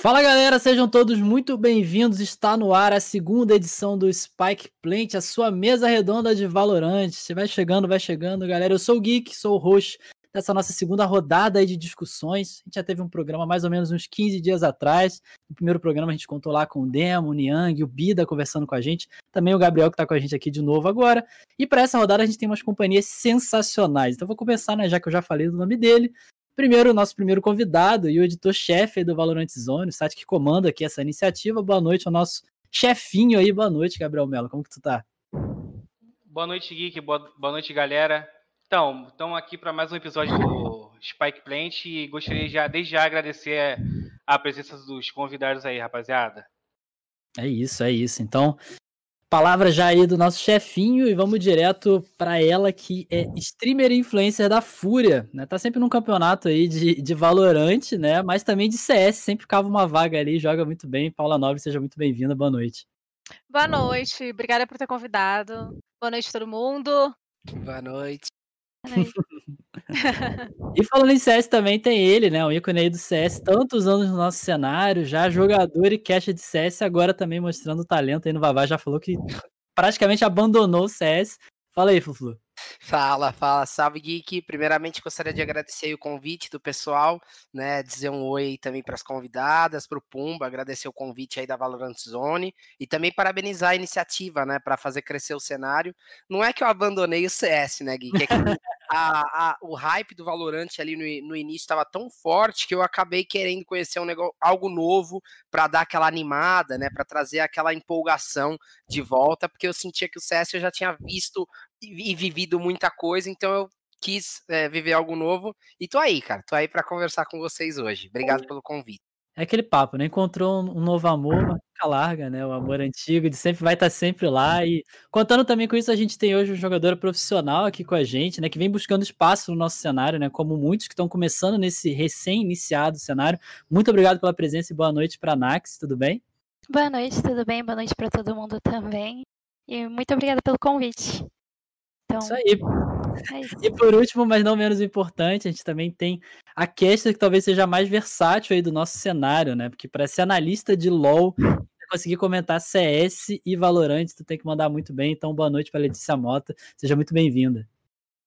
Fala galera, sejam todos muito bem-vindos. Está no ar a segunda edição do Spike Plant, a sua mesa redonda de Valorant. Você vai chegando, vai chegando, galera. Eu sou o Geek, sou o host dessa nossa segunda rodada de discussões. A gente já teve um programa mais ou menos uns 15 dias atrás. No primeiro programa a gente contou lá com o Demo, o Niang, o Bida conversando com a gente. Também o Gabriel que está com a gente aqui de novo agora. E para essa rodada a gente tem umas companhias sensacionais. Então vou começar, né, já que eu já falei do nome dele. Primeiro, o nosso primeiro convidado e o editor-chefe do Valorant Zone, o site que comanda aqui essa iniciativa. Boa noite ao nosso chefinho aí. Boa noite, Gabriel Mello. Como que tu tá? Boa noite, Geek. Boa, boa noite, galera. Então, estamos aqui para mais um episódio do Spike Plant e gostaria já, desde já, agradecer a presença dos convidados aí, rapaziada. É isso, é isso. Então, palavra já aí do nosso chefinho e vamos direto para ela que é streamer e influencer da Fúria, né? Tá sempre num campeonato aí de, de Valorante, né? Mas também de CS, sempre cava uma vaga ali, joga muito bem. Paula Nobre, seja muito bem-vinda, boa noite. Boa noite, obrigada por ter convidado. Boa noite todo mundo. Boa noite. e falando em CS também tem ele, né? O ícone aí do CS, tantos anos no nosso cenário, já jogador e cache de CS, agora também mostrando talento aí no Vavá. Já falou que praticamente abandonou o CS. Fala aí, Fuflu. Fala, fala, salve Geek. Primeiramente gostaria de agradecer o convite do pessoal, né? Dizer um oi também para as convidadas, para o Pumba, agradecer o convite aí da Valorant Zone e também parabenizar a iniciativa, né? Para fazer crescer o cenário. Não é que eu abandonei o CS, né, Geek? É que a, a, o hype do Valorant ali no, no início estava tão forte que eu acabei querendo conhecer um negócio, algo novo para dar aquela animada, né? Para trazer aquela empolgação de volta, porque eu sentia que o CS eu já tinha visto e vivido muita coisa, então eu quis é, viver algo novo. E tô aí, cara. Tô aí para conversar com vocês hoje. Obrigado pelo convite. É aquele papo, né? Encontrou um novo amor, mas fica larga, né? O amor antigo de sempre vai estar tá sempre lá. E contando também com isso, a gente tem hoje um jogador profissional aqui com a gente, né? Que vem buscando espaço no nosso cenário, né? Como muitos que estão começando nesse recém-iniciado cenário. Muito obrigado pela presença e boa noite para a Nax, tudo bem? Boa noite, tudo bem? Boa noite para todo mundo também. E muito obrigada pelo convite. Então, isso aí. É. E por último, mas não menos importante, a gente também tem a Kester, que talvez seja a mais versátil aí do nosso cenário, né? Porque para ser analista de LoL, conseguir comentar CS e Valorant, tu tem que mandar muito bem. Então, boa noite para Letícia Mota. Seja muito bem-vinda.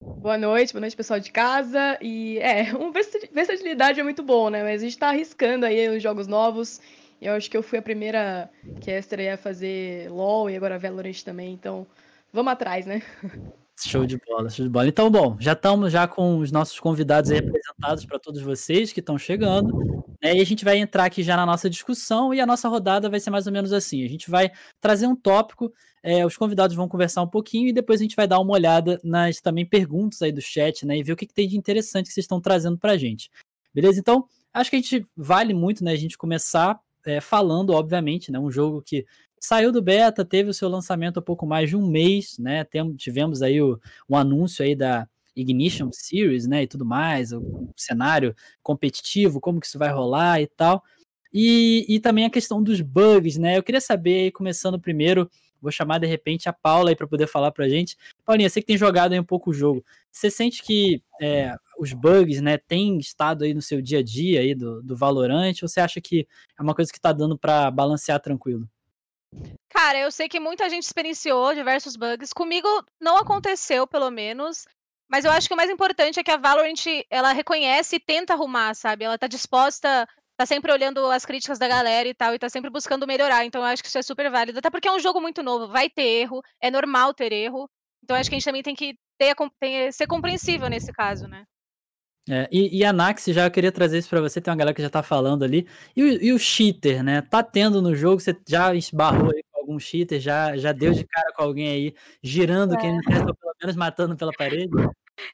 Boa noite, boa noite, pessoal de casa. E é, uma versatilidade é muito bom, né? Mas a gente tá arriscando aí os jogos novos. Eu acho que eu fui a primeira caster a fazer LoL e agora Valorant também. Então, vamos atrás, né? Show de bola, show de bola. Então, bom, já estamos já com os nossos convidados representados para todos vocês que estão chegando. Né? E a gente vai entrar aqui já na nossa discussão e a nossa rodada vai ser mais ou menos assim. A gente vai trazer um tópico, é, os convidados vão conversar um pouquinho e depois a gente vai dar uma olhada nas também perguntas aí do chat, né? E ver o que, que tem de interessante que vocês estão trazendo para a gente. Beleza? Então, acho que a gente vale muito, né? A gente começar é, falando, obviamente, né? Um jogo que saiu do beta, teve o seu lançamento há pouco mais de um mês, né? Tem, tivemos aí o, anúncio aí da Ignition Series, né? E tudo mais, o, o cenário competitivo, como que isso vai rolar e tal. E, e também a questão dos bugs, né? Eu queria saber, começando primeiro, vou chamar de repente a Paula aí para poder falar pra gente. Paulinha, você que tem jogado aí um pouco o jogo, você sente que é, os bugs, né, têm estado aí no seu dia a dia aí do, do Valorant, ou você acha que é uma coisa que tá dando para balancear tranquilo? Cara, eu sei que muita gente experienciou diversos bugs. Comigo não aconteceu, pelo menos. Mas eu acho que o mais importante é que a Valorant, ela reconhece e tenta arrumar, sabe? Ela tá disposta, tá sempre olhando as críticas da galera e tal, e tá sempre buscando melhorar. Então eu acho que isso é super válido. Até porque é um jogo muito novo, vai ter erro, é normal ter erro. Então eu acho que a gente também tem que ter, ter, ser compreensível nesse caso, né? É, e, e a Nax, já eu queria trazer isso para você, tem uma galera que já tá falando ali. E, e, o cheater, né? Tá tendo no jogo, você já esbarrou aí com algum cheater, já, já deu de cara com alguém aí, girando, é. quem não quer, pelo menos matando pela parede?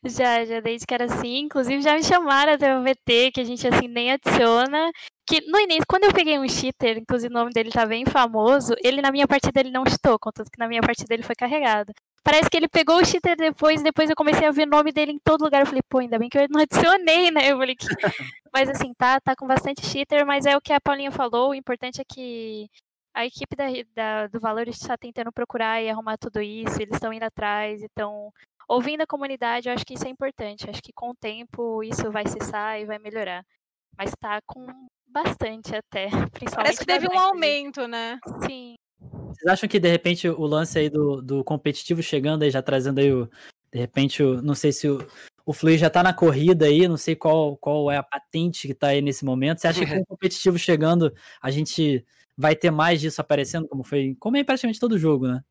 Já, já desde que era assim. Inclusive já me chamaram até o VT, que a gente assim nem adiciona. Que no início, quando eu peguei um cheater, inclusive o nome dele tá bem famoso, ele na minha partida ele não estou, contanto que na minha partida ele foi carregado. Parece que ele pegou o cheater depois, depois eu comecei a ver o nome dele em todo lugar. Eu falei, pô, ainda bem que eu não adicionei, né? Eu falei que... Mas assim, tá, tá com bastante cheater, mas é o que a Paulinha falou. O importante é que a equipe da, da, do Valor está tentando procurar e arrumar tudo isso, eles estão indo atrás, então ouvindo a comunidade, eu acho que isso é importante. Acho que com o tempo isso vai cessar e vai melhorar. Mas tá com bastante até. Principalmente Parece que teve um aumento, né? Sim. Vocês acham que de repente o lance aí do, do competitivo chegando aí, já trazendo aí o. De repente, o, não sei se o, o Flui já tá na corrida aí, não sei qual, qual é a patente que tá aí nesse momento. Você acha que com o competitivo chegando, a gente vai ter mais disso aparecendo, como foi. Como é praticamente todo jogo, né?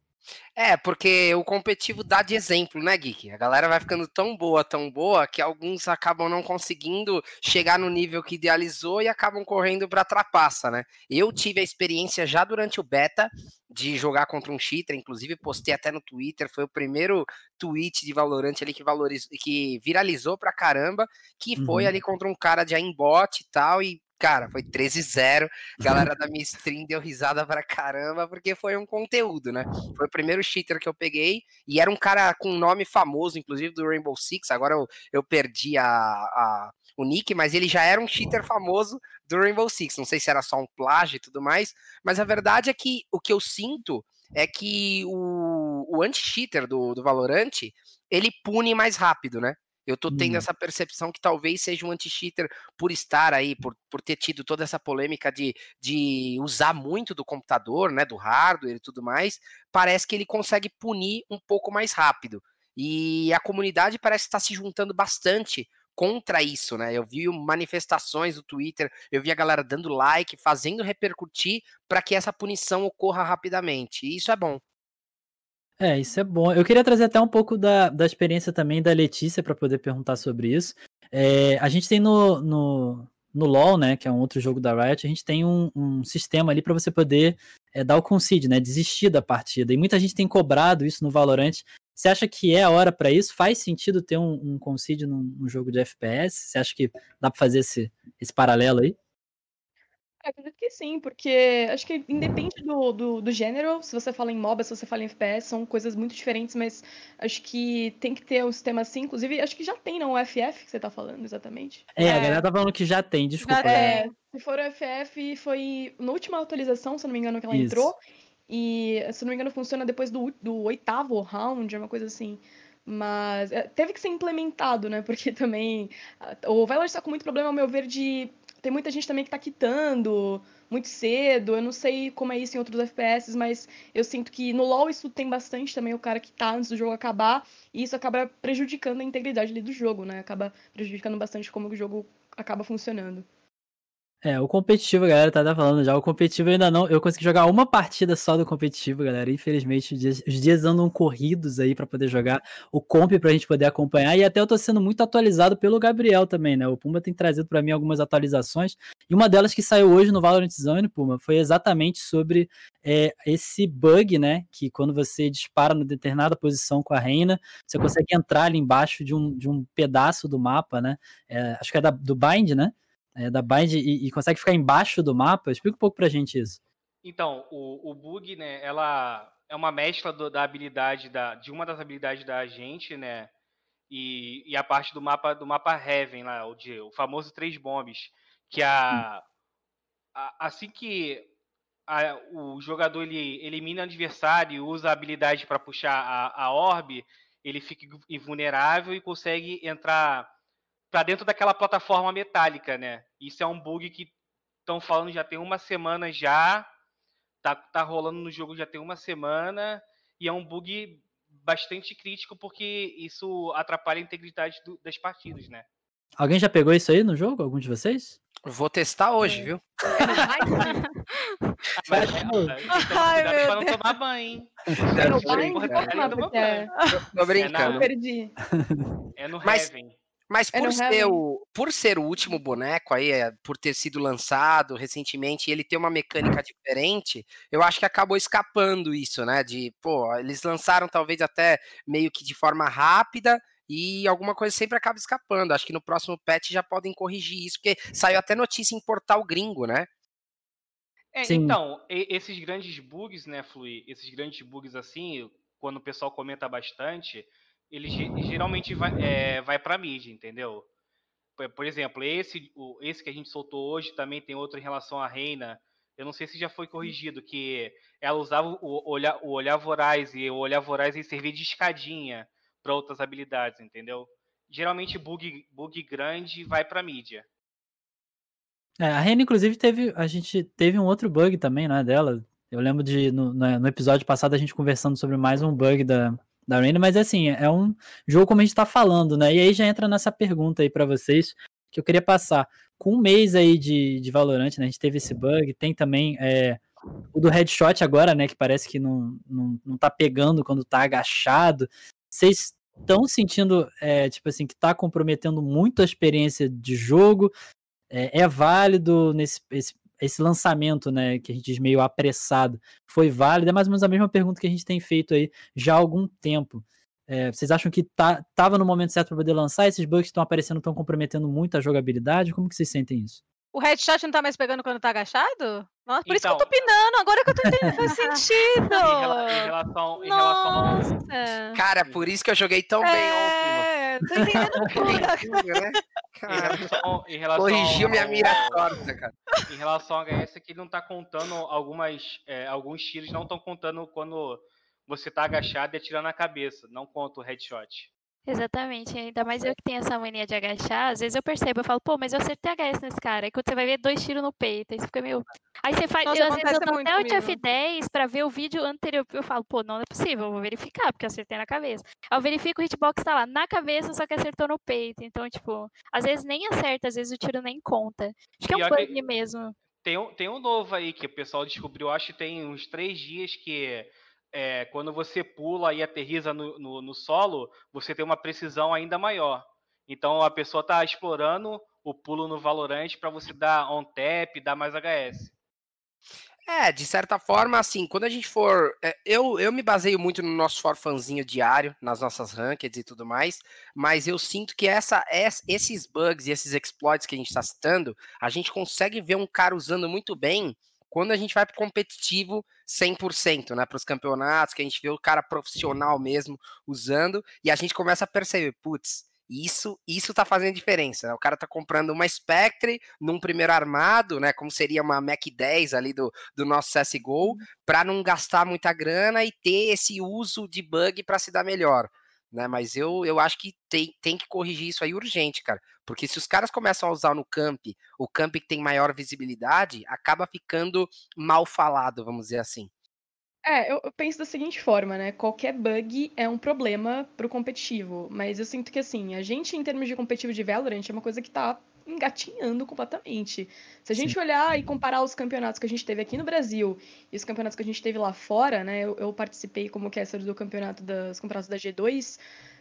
É, porque o competitivo dá de exemplo, né, Geek? A galera vai ficando tão boa, tão boa, que alguns acabam não conseguindo chegar no nível que idealizou e acabam correndo para trapaça, né? Eu tive a experiência já durante o beta de jogar contra um cheater, inclusive postei até no Twitter, foi o primeiro tweet de Valorant ali que valorizou, que viralizou pra caramba, que foi Uhum. ali contra um cara de aimbot e tal, e cara, foi 13-0. Galera da minha stream deu risada pra caramba, porque foi um conteúdo, né? Foi o primeiro cheater que eu peguei, e era um cara com um nome famoso, inclusive do Rainbow Six, agora eu, eu perdi a, a- o nick, mas ele já era um cheater famoso do Rainbow Six. Não sei se era só um plágio e tudo mais, mas a verdade é que o que eu sinto é que o, o anti-cheater do, do Valorant, ele pune mais rápido, né? Eu tô tendo Hum. essa percepção que talvez seja um anti-cheater por estar aí, por, por ter tido toda essa polêmica de, de usar muito do computador, né, do hardware e tudo mais, parece que ele consegue punir um pouco mais rápido. E a comunidade parece estar se juntando bastante contra isso, né? Eu vi manifestações no Twitter, eu vi a galera dando like, fazendo repercutir para que essa punição ocorra rapidamente. E isso é bom. É, isso é bom. Eu queria trazer até um pouco da, da experiência também da Letícia para poder perguntar sobre isso. É, a gente tem no, no, no LoL, né, que é um outro jogo da Riot, a gente tem um, um sistema ali para você poder é, dar o concede, né, desistir da partida. E muita gente tem cobrado isso no Valorant. Você acha que é a hora para isso? Faz sentido ter um, um concede num, num jogo de FPS? Você acha que dá para fazer esse, esse paralelo aí? Eu acredito que sim, porque acho que independe do, do, do gênero, se você fala em MOBA, se você fala em FPS, são coisas muito diferentes, mas acho que tem que ter um sistema assim. Inclusive, acho que já tem, não, o FF que você tá falando, exatamente. É, a É. galera tá falando que já tem, desculpa. Já tem. É, se for o FF, foi na última atualização, se eu não me engano, que ela Isso. entrou. E, se eu não me engano, funciona depois do, do oitavo round, é uma coisa assim. Mas é, teve que ser implementado, né? Porque também. O Valorant tá com muito problema, ao meu ver, de. Tem muita gente também que tá quitando muito cedo. Eu não sei como é isso em outros FPS, mas eu sinto que no LoL isso tem bastante também, o cara quitar antes do jogo acabar. E isso acaba prejudicando a integridade do jogo, né? Acaba prejudicando bastante como o jogo acaba funcionando. É, o competitivo, galera tá até falando já. O competitivo ainda não. Eu consegui jogar uma partida só do competitivo, galera. Infelizmente, os dias, os dias andam corridos aí pra poder jogar o comp pra gente poder acompanhar. E até eu tô sendo muito atualizado pelo Gabriel também, né? O Puma tem trazido pra mim algumas atualizações. E uma delas que saiu hoje no Valorant Zone, Puma, foi exatamente sobre é, esse bug, né? Que quando você dispara numa determinada posição com a reina, você consegue entrar ali embaixo de um, de um pedaço do mapa, né? É, acho que é da- do Bind, né? É, da Bind e, e consegue ficar embaixo do mapa. Explica um pouco pra gente isso. Então, o, o bug, né, ela é uma mescla do- da habilidade da, de uma das habilidades da gente, né, e, e a parte do mapa do mapa Heaven lá, o, de, o famoso três bombs, que a, a- assim que a- o jogador ele elimina o adversário e usa a habilidade para puxar a, a orbe, ele fica invulnerável e consegue entrar para dentro daquela plataforma metálica, né? Isso é um bug que estão falando já tem uma semana já, tá, tá rolando no jogo já tem uma semana, e é um bug bastante crítico porque isso atrapalha a integridade do- das partidas, né? Alguém já pegou isso aí no jogo? Algum de vocês? Vou testar hoje, É. viu? É Vai, é, tomar Ai, meu pra não Deus. tomar banho, hein? É no Tô é? Brincando. Perdi. É no Mas- Heaven. Mas por ser, o, por ser o último boneco aí, é, por ter sido lançado recentemente e ele ter uma mecânica diferente, eu acho que acabou escapando isso, né? De, pô, eles lançaram talvez até meio que de forma rápida e alguma coisa sempre acaba escapando. Acho que no próximo patch já podem corrigir isso, porque saiu até notícia em portal gringo, né? É, então, esses grandes bugs, né, Flui? Esses grandes bugs assim, quando o pessoal comenta bastante, ele ge- geralmente vai, é, vai pra mídia, entendeu? Por, exemplo, esse, o- esse que a gente soltou hoje também tem outro em relação à Reina. Eu não sei se já foi corrigido, que ela usava o olhar, o olhar voraz e o olhar voraz servia de escadinha para outras habilidades, entendeu? Geralmente bug, bug grande vai pra mídia. É, a Rena, inclusive, teve. A gente teve um outro bug também, não é dela? Eu lembro de, no, no episódio passado, a gente conversando sobre mais um bug da, da Rena, mas assim, é um jogo como a gente tá falando, né? E aí já entra nessa pergunta aí para vocês, que eu queria passar. Com um mês aí de, de Valorant, né? A gente teve esse bug, tem também é, o do headshot agora, né? Que parece que não, não, não tá pegando quando tá agachado. Vocês estão sentindo, é, tipo assim, que tá comprometendo muito a experiência de jogo? É, é válido nesse esse, esse, lançamento, né, que a gente diz meio apressado, foi válido? É mais ou menos a mesma pergunta que a gente tem feito aí já há algum tempo. É, vocês acham que tá, tava no momento certo para poder lançar? Esses bugs que estão aparecendo estão comprometendo muito a jogabilidade? Como que vocês sentem isso? O headshot não tá mais pegando quando tá agachado? Nossa, por então, isso que eu tô então pinando, agora que eu tô entendendo, faz sentido. Em relação, em Nossa. relação Cara, por isso que eu joguei tão é... bem ontem. Tô entendendo tudo. né? Em relação, Corrigiu minha mira torta, cara. Em relação ao HS, que ele não tá contando algumas. É, alguns tiros não estão contando quando você tá agachado e atirando na cabeça. Não conta o headshot. Exatamente, ainda mais eu que tenho essa mania de agachar, às vezes eu percebo, eu falo, pô, mas eu acertei HS nesse cara. Aí quando você vai ver dois tiros no peito, aí você fica meio. Aí você faz. Nossa, eu, às vezes eu dou até o TF10 pra ver o vídeo anterior. Eu falo, pô, não é possível, eu vou verificar, porque eu acertei na cabeça. Aí eu verifico o hitbox tá lá na cabeça, só que acertou no peito. Então, tipo, às vezes nem acerta, às vezes o tiro nem conta. Acho que é um bug mesmo. Tem um, tem um novo aí que o pessoal descobriu, acho que tem uns três dias que é, quando você pula e aterriza no, no, no, solo, você tem uma precisão ainda maior. Então a pessoa está explorando o pulo no Valorant para você dar on tap, dar mais HS. É, de certa forma, assim, quando a gente for. É, eu, eu me baseio muito no nosso forfanzinho diário, nas nossas rankeds e tudo mais, mas eu sinto que essa, esses bugs e esses exploits que a gente está citando, a gente consegue ver um cara usando muito bem quando a gente vai para competitivo 100%, né, para os campeonatos, que a gente vê o cara profissional mesmo usando, e a gente começa a perceber, putz, isso, isso tá fazendo diferença. Né? O cara tá comprando uma Spectre num primeiro armado, né? Como seria uma Mac 10 ali do, do nosso CSGO, uhum. para não gastar muita grana e ter esse uso de bug para se dar melhor né? Mas eu, eu acho que tem, tem que corrigir isso aí urgente, cara. Porque se os caras começam a usar no camp, o camp que tem maior visibilidade, acaba ficando mal falado, vamos dizer assim. É, eu, eu penso da seguinte forma, né? Qualquer bug é um problema pro competitivo. Mas eu sinto que, assim, a gente, em termos de competitivo de Valorant, é uma coisa que tá engatinhando completamente. Se a gente Sim. olhar e comparar os campeonatos que a gente teve aqui no Brasil e os campeonatos que a gente teve lá fora, né? Eu, eu participei como caster do campeonato das campeonatos da G2.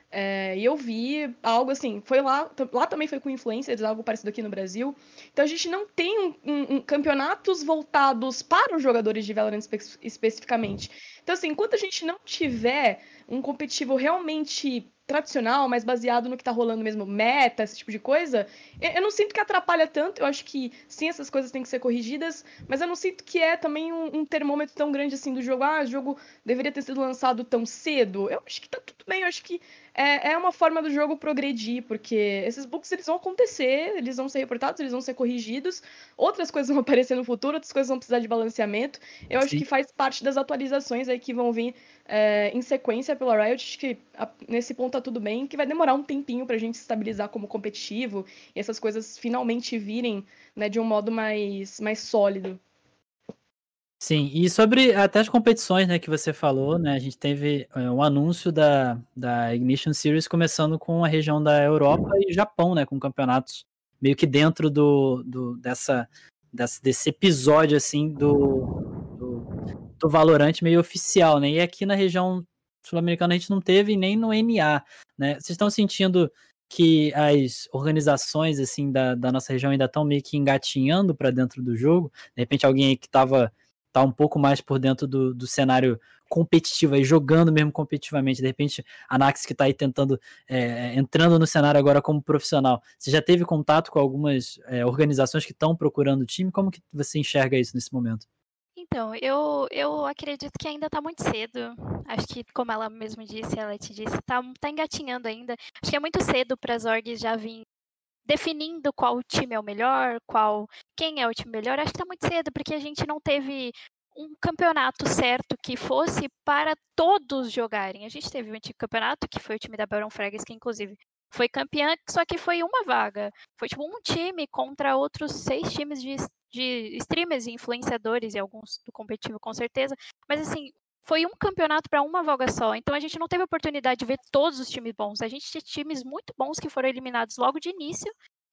É, e eu vi algo assim, foi lá, lá também foi com influencers, algo parecido aqui no Brasil. Então a gente não tem um, um, um campeonatos voltados para os jogadores de Valorant espe especificamente. Então, assim, enquanto a gente não tiver um competitivo realmente tradicional, mais baseado no que tá rolando mesmo, meta, esse tipo de coisa, eu não sinto que atrapalha tanto. Eu acho que sim, essas coisas têm que ser corrigidas, mas eu não sinto que é também um, um termômetro tão grande assim do jogo. Ah, o jogo deveria ter sido lançado tão cedo. Eu acho que tá tudo bem, eu acho que é, é uma forma do jogo progredir, porque esses bugs eles vão acontecer, eles vão ser reportados, eles vão ser corrigidos, outras coisas vão aparecer no futuro, outras coisas vão precisar de balanceamento. Eu sim. acho que faz parte das atualizações aí que vão vir é, em sequência pela Riot, que a, nesse ponto tá tudo bem, que vai demorar um tempinho pra gente se estabilizar como competitivo e essas coisas finalmente virem né, de um modo mais, mais sólido. Sim, e sobre até as competições né, que você falou, né, a gente teve é, um anúncio da, da Ignition Series começando com a região da Europa e Japão, né, com campeonatos meio que dentro do, do dessa, desse episódio assim do, do Valorant meio oficial, né? E aqui na região sul-americana a gente não teve nem no NA, né? Vocês estão sentindo que as organizações assim da, da nossa região ainda estão meio que engatinhando para dentro do jogo? De repente alguém que estava tá um pouco mais por dentro do, do cenário competitivo aí, jogando mesmo competitivamente, de repente a Nax que está aí tentando, é, entrando no cenário agora como profissional, você já teve contato com algumas é, organizações que estão procurando time? Como que você enxerga isso nesse momento? Então, eu, eu acredito que ainda está muito cedo. Acho que, como ela mesmo disse, ela te disse, está tá engatinhando ainda. Acho que é muito cedo para as orgs já vir definindo qual time é o melhor, qual quem é o time melhor. Acho que está muito cedo, porque a gente não teve um campeonato certo que fosse para todos jogarem. A gente teve um antigo campeonato, que foi o time da Baron Frags, que inclusive foi campeã, só que foi uma vaga. Foi tipo um time contra outros seis times de, de streamers e influenciadores e alguns do competitivo com certeza. Mas assim, foi um campeonato para uma vaga só. Então a gente não teve oportunidade de ver todos os times bons. A gente tinha times muito bons que foram eliminados logo de início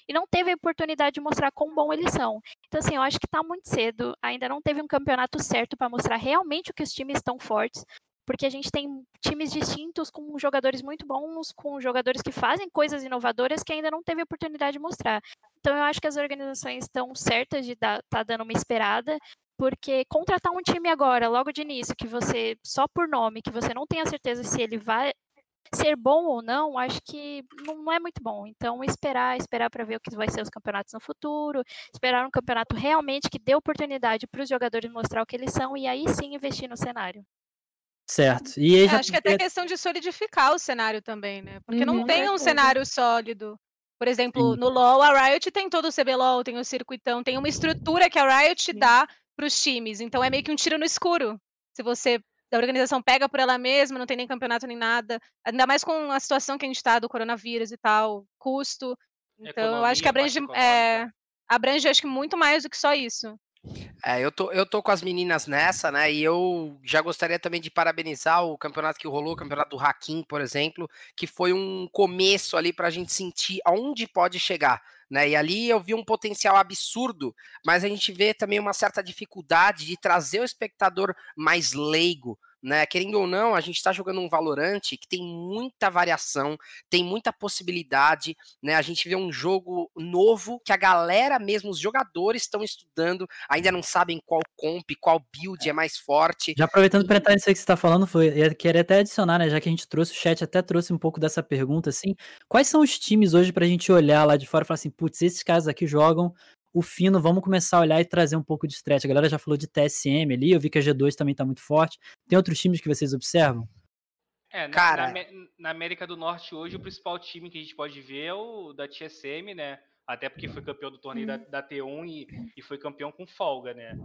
e não teve a oportunidade de mostrar quão bom eles são. Então, assim, eu acho que está muito cedo, ainda não teve um campeonato certo para mostrar realmente o que os times estão fortes, porque a gente tem times distintos com jogadores muito bons, com jogadores que fazem coisas inovadoras que ainda não teve oportunidade de mostrar. Então, eu acho que as organizações estão certas de estar tá dando uma esperada, porque contratar um time agora, logo de início, que você, só por nome, que você não tem certeza se ele vai ser bom ou não, acho que não é muito bom. Então, esperar, esperar para ver o que vai ser os campeonatos no futuro, esperar um campeonato realmente que dê oportunidade para os jogadores mostrar o que eles são e aí sim investir no cenário. Certo. E aí É, já acho que até questão de solidificar o cenário também, né? Porque não Uhum. tem um Certeza. cenário sólido. Por exemplo, Sim. no LoL, a Riot tem todo o CBLOL, tem o circuitão, tem uma estrutura que a Riot Sim. dá para os times. Então é meio que um tiro no escuro. Se você a organização pega por ela mesma, não tem nem campeonato nem nada. Ainda mais com a situação que a gente está do coronavírus e tal, custo. Então eu acho que Economia, abrange, é, abrange acho que muito mais do que só isso. É, eu tô, eu tô com as meninas nessa, né? E eu já gostaria também de parabenizar o campeonato que rolou, o campeonato do Hakim, por exemplo, que foi um começo ali pra gente sentir aonde pode chegar. Né? E ali eu vi um potencial absurdo, mas a gente vê também uma certa dificuldade de trazer o espectador mais leigo, né? Querendo ou não, a gente está jogando um Valorante que tem muita variação, tem muita possibilidade, né? A gente vê um jogo novo que a galera mesmo, os jogadores estão estudando, ainda não sabem qual comp, qual build é mais forte. Já aproveitando para entrar nisso aí que você está falando, foi, eu queria até adicionar, né? Já que a gente trouxe o chat, até trouxe um pouco dessa pergunta, assim. Quais são os times hoje para a gente olhar lá de fora e falar assim, putz, esses caras aqui jogam o fino, vamos começar a olhar e trazer um pouco de stretch. A galera já falou de TSM ali, eu vi que a G2 também tá muito forte. Tem outros times que vocês observam? É, na, Cara- na na América do Norte hoje, o principal time que a gente pode ver é o da TSM, né? Até porque foi campeão do torneio da, da T1 e, e foi campeão com folga, né?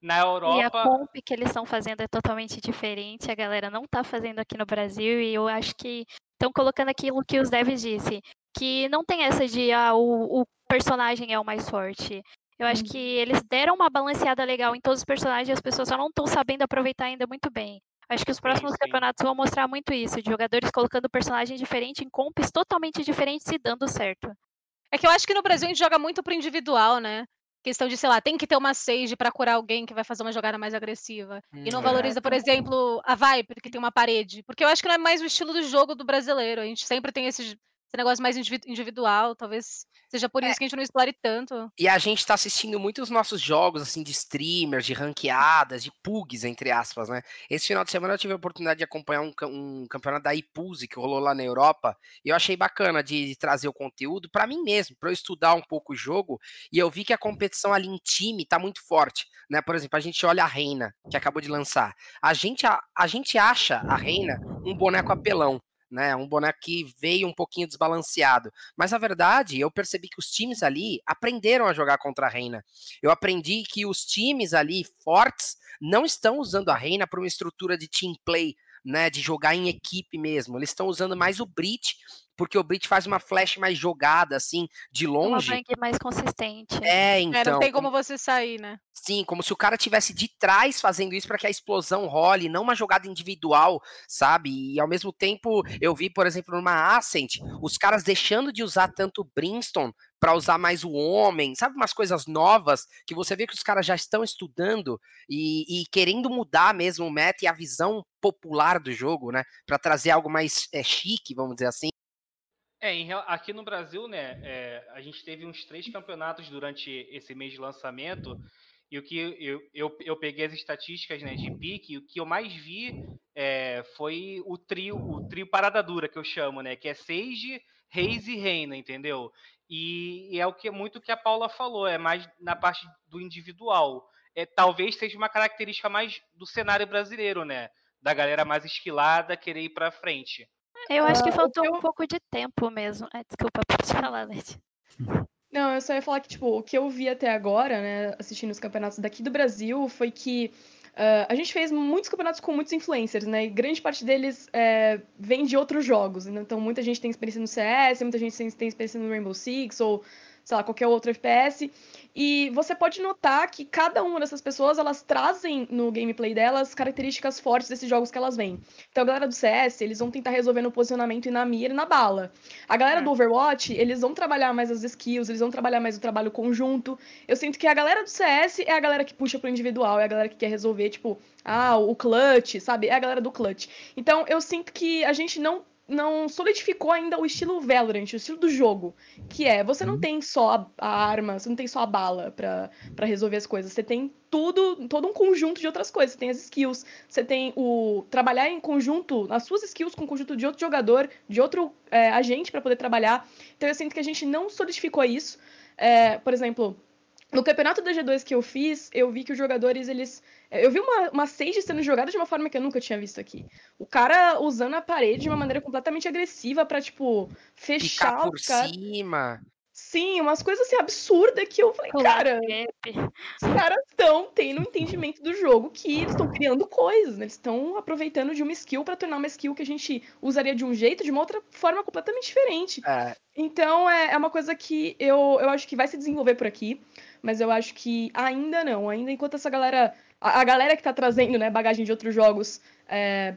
Na E a Europa. comp que eles estão fazendo é totalmente diferente, a galera não tá fazendo aqui no Brasil, e eu acho que estão colocando aquilo que os devs disse, que não tem essa de ah, o, o personagem é o mais forte. Eu acho que eles deram uma balanceada legal em todos os personagens e as pessoas só não estão sabendo aproveitar ainda muito bem. Acho que os próximos sim. campeonatos vão mostrar muito isso, de jogadores colocando personagens diferentes em comps totalmente diferentes e dando certo. É que eu acho que no Brasil a gente joga muito pro individual, né? Questão de, sei lá, tem que ter uma Sage pra curar alguém que vai fazer uma jogada mais agressiva. E não Hum, valoriza, por exemplo, a Viper, que tem uma parede. Porque eu acho que não é mais o estilo do jogo do brasileiro. A gente sempre tem esse, esse negócio mais indivi- individual. Talvez seja por É. isso que a gente não explore tanto. E a gente tá assistindo muitos nossos jogos, assim, de streamers, de ranqueadas, de pugs, entre aspas, né? Esse final de semana eu tive a oportunidade de acompanhar um, um campeonato da Ipuse que rolou lá na Europa, e eu achei bacana de, de trazer o conteúdo pra mim mesmo, pra eu estudar um pouco o jogo, e eu vi que a competição ali em time tá muito forte, né? Por exemplo, a gente olha a Reina, que acabou de lançar. A gente, a, a gente acha a Reina um boneco apelão, né? Um boneco que veio um pouquinho desbalanceado. Mas a verdade, eu percebi que os times ali aprenderam a jogar contra a Reina. Eu aprendi que os times ali fortes não estão usando a Reina para uma estrutura de team play, né, de jogar em equipe mesmo. Eles estão usando mais o Brit, porque o Brit faz uma flash mais jogada assim, de Uma longe. bang mais consistente. É, É, então. não tem como você sair, né? Sim, como se o cara tivesse de trás fazendo isso para que a explosão role, não uma jogada individual, sabe? E ao mesmo tempo, eu vi, por exemplo, numa Ascent, os caras deixando de usar tanto o Brimstone para usar mais o homem, sabe? Umas coisas novas que você vê que os caras já estão estudando e, e querendo mudar mesmo o meta e a visão popular do jogo, né? Para trazer algo mais é, chique, vamos dizer assim. É, em aqui no Brasil, né, é, a gente teve uns três campeonatos durante esse mês de lançamento, e o que eu, eu, eu peguei as estatísticas né, de pique, o que eu mais vi é, foi o trio, o trio parada dura, que eu chamo, né? Que é Sage, Reis e Reina, entendeu? E, e é o que muito que a Paula falou, é mais na parte do individual. É, talvez seja uma característica mais do cenário brasileiro, né? Da galera mais esquilada querer ir pra frente. Eu acho que Ah, faltou que um eu- pouco de tempo mesmo. Ah, desculpa, pode falar, Leti. Não, eu só ia falar que, tipo, o que eu vi até agora, né, assistindo os campeonatos daqui do Brasil, foi que Uh, a gente fez muitos campeonatos com muitos influencers, né? E grande parte deles é, vem de outros jogos. Então, muita gente tem experiência no CS, muita gente tem experiência no Rainbow Six, ou sei lá, qualquer outro FPS. E você pode notar que cada uma dessas pessoas, elas trazem no gameplay delas características fortes desses jogos que elas vêm. Então a galera do CS, eles vão tentar resolver no posicionamento e na mira e na bala. A galera do Overwatch, eles vão trabalhar mais as skills, eles vão trabalhar mais o trabalho conjunto. Eu sinto que a galera do CS é a galera que puxa pro individual, é a galera que quer resolver, tipo, ah, o clutch, sabe? É a galera do clutch. Então eu sinto que a gente não não solidificou ainda o estilo Valorant, o estilo do jogo, que é, você não uhum. tem só a, a arma, você não tem só a bala para resolver as coisas, você tem tudo, todo um conjunto de outras coisas, você tem as skills, você tem o trabalhar em conjunto, as suas skills com o conjunto de outro jogador, de outro é, agente para poder trabalhar, então eu sinto que a gente não solidificou isso, é, por exemplo, no campeonato da G2 que eu fiz, eu vi que os jogadores, eles é, eu vi uma, uma Sage sendo jogada de uma forma que eu nunca tinha visto aqui. O cara usando a parede de uma maneira completamente agressiva para tipo, fechar Ficar por o cara. cima. Sim, umas coisas assim absurdas que eu falei, cara, os caras estão tendo um entendimento do jogo que eles estão criando coisas, né? Eles estão aproveitando de uma skill para tornar uma skill que a gente usaria de um jeito, de uma outra forma completamente diferente. É. Então é, é uma coisa que eu, eu acho que vai se desenvolver por aqui, mas eu acho que ainda não. Ainda enquanto essa galera a, a galera que tá trazendo, né, bagagem de outros jogos, é,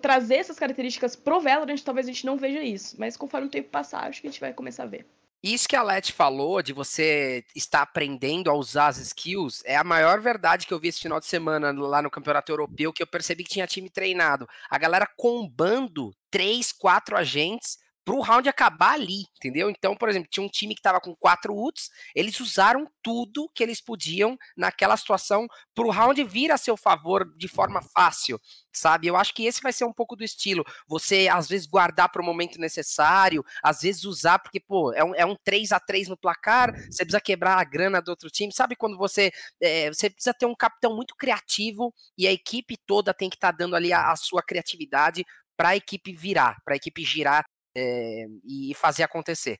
trazer essas características pro Valorant, talvez a gente não veja isso. Mas conforme o tempo passar, acho que a gente vai começar a ver. Isso que a Let falou, de você estar aprendendo a usar as skills, é a maior verdade que eu vi esse final de semana lá no Campeonato Europeu, que eu percebi que tinha time treinado. A galera combando três, quatro agentes pro round acabar ali, entendeu? Então, por exemplo, tinha um time que tava com quatro ults, eles usaram tudo que eles podiam naquela situação pro round vir a seu favor de forma fácil, sabe? Eu acho que esse vai ser um pouco do estilo. Você, às vezes, guardar pro momento necessário, às vezes usar, porque, pô, é um, é um 3 a 3 no placar, você precisa quebrar a grana do outro time, sabe? Quando você, é, você precisa ter um capitão muito criativo e a equipe toda tem que estar tá dando ali a, a sua criatividade para a equipe virar, para a equipe girar é, e fazer acontecer.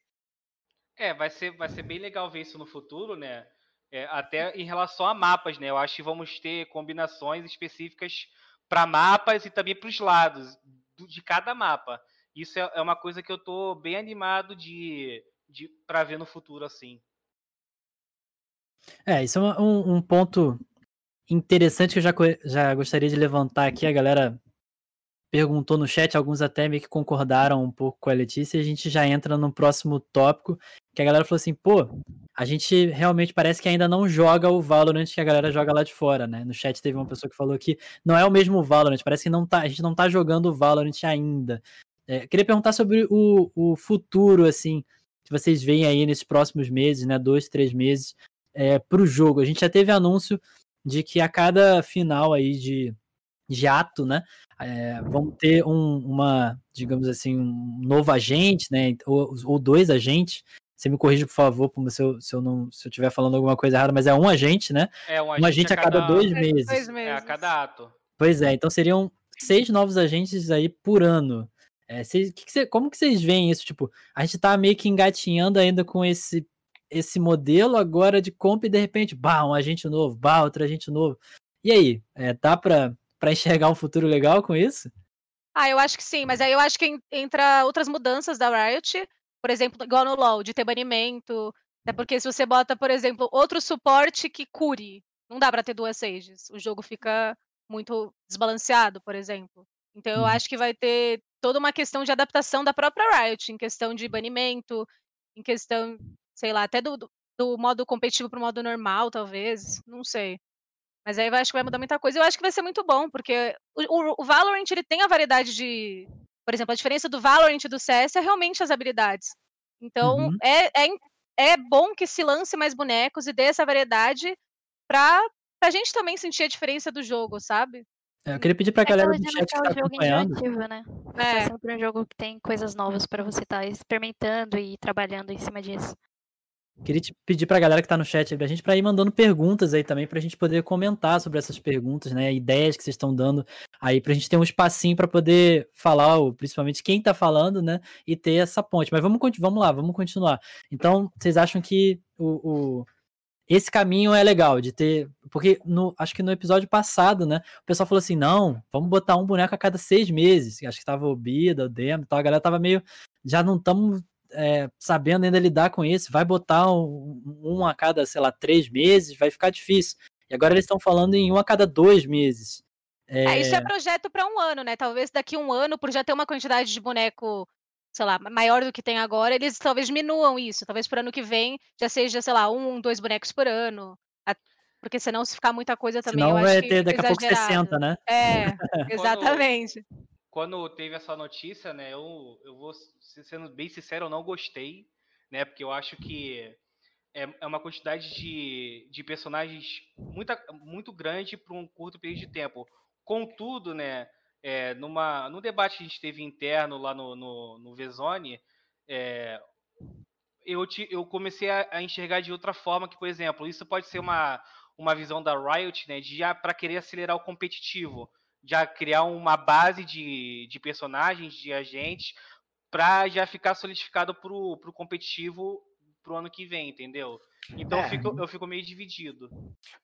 É, vai ser, vai ser bem legal ver isso no futuro, né? É, até em relação a mapas, né? Eu acho que vamos ter combinações específicas para mapas e também para os lados do, de cada mapa. Isso é, é, uma coisa que eu tô bem animado de, de para ver no futuro assim. É, isso é um, um ponto interessante que eu já, já gostaria de levantar aqui. A galera perguntou no chat, alguns até meio que concordaram um pouco com a Letícia, e a gente já entra no próximo tópico, que a galera falou assim, pô, a gente realmente parece que ainda não joga o Valorant que a galera joga lá de fora, né? No chat teve uma pessoa que falou que não é o mesmo Valorant, parece que não tá, a gente não tá jogando o Valorant ainda. É, queria perguntar sobre o, o futuro, assim, que vocês veem aí nesses próximos meses, né? Dois, três meses, é, pro jogo. A gente já teve anúncio de que a cada final aí de, de ato, né? é, vamos ter um, uma, digamos assim, um novo agente, né? Ou, ou dois agentes. Você me corrija, por favor, se eu, se eu não se eu estiver falando alguma coisa errada, mas é um agente, né? É um agente, um agente a, cada, a cada dois, meses. dois meses. É a cada ato. Pois é, então seriam seis novos agentes aí por ano. É, cês, que que cê, como que vocês veem isso? Tipo, a gente tá meio que engatinhando ainda com esse, esse modelo agora de comp e de repente, bah, um agente novo, bah, outro agente novo. E aí, é, dá pra, para enxergar um futuro legal com isso? Ah, eu acho que sim, mas aí eu acho que entra outras mudanças da Riot, por exemplo, igual no LoL, de ter banimento, até porque se você bota, por exemplo, outro suporte que cure, não dá para ter duas Sages, o jogo fica muito desbalanceado, por exemplo. Então eu uhum. acho que vai ter toda uma questão de adaptação da própria Riot, em questão de banimento, em questão, sei lá, até do, do modo competitivo para o modo normal, talvez, não sei. Mas aí eu acho que vai mudar muita coisa. Eu acho que vai ser muito bom, porque o, o, o Valorant ele tem a variedade de. Por exemplo, a diferença do Valorant e do CS é realmente as habilidades. Então, uhum. é, é, é bom que se lance mais bonecos e dê essa variedade pra, pra gente também sentir a diferença do jogo, sabe? É, eu queria pedir pra é galera do chat que tá acompanhando. Né? É. é sempre um jogo que tem coisas novas para você estar tá experimentando e trabalhando em cima disso. Queria te pedir pra galera que tá no chat aí pra gente pra ir mandando perguntas aí também, pra gente poder comentar sobre essas perguntas, né? Ideias que vocês estão dando aí, pra gente ter um espacinho para poder falar, principalmente quem tá falando, né? E ter essa ponte. Mas vamos, vamos lá, vamos continuar. Então, vocês acham que o, o esse caminho é legal de ter. Porque no, acho que no episódio passado, né? O pessoal falou assim: não, vamos botar um boneco a cada seis meses. Acho que tava o Bida, o Demo e tal. A galera tava meio. Já não estamos é, sabendo ainda lidar com isso. Vai botar um, um, a cada, sei lá, três meses, vai ficar difícil. E agora eles estão falando em um a cada dois meses. É... é isso é projeto para um ano, né? Talvez daqui a um ano, por já ter uma quantidade de boneco sei lá, maior do que tem agora, eles talvez diminuam isso. Talvez para ano que vem já seja, sei lá, um, dois bonecos por ano. Porque senão, se ficar muita coisa também, senão eu vai acho ter daqui a pouco 60, né? É, exatamente. Quando, quando, teve essa notícia, né, eu, eu vou sendo bem sincero, eu não gostei, né? Porque eu acho que é, é uma quantidade de, de personagens muito, muito grande para um curto período de tempo. Contudo, né, é, numa, num debate que a gente teve interno lá no, no, no Vezone, é, eu, te, eu comecei a, a, enxergar de outra forma, que, por exemplo, isso pode ser uma, uma visão da Riot, né, de já para querer acelerar o competitivo, já criar uma base de, de personagens, de agentes, para já ficar solidificado para o competitivo para o ano que vem, entendeu? Então é. eu, fico, eu fico meio dividido.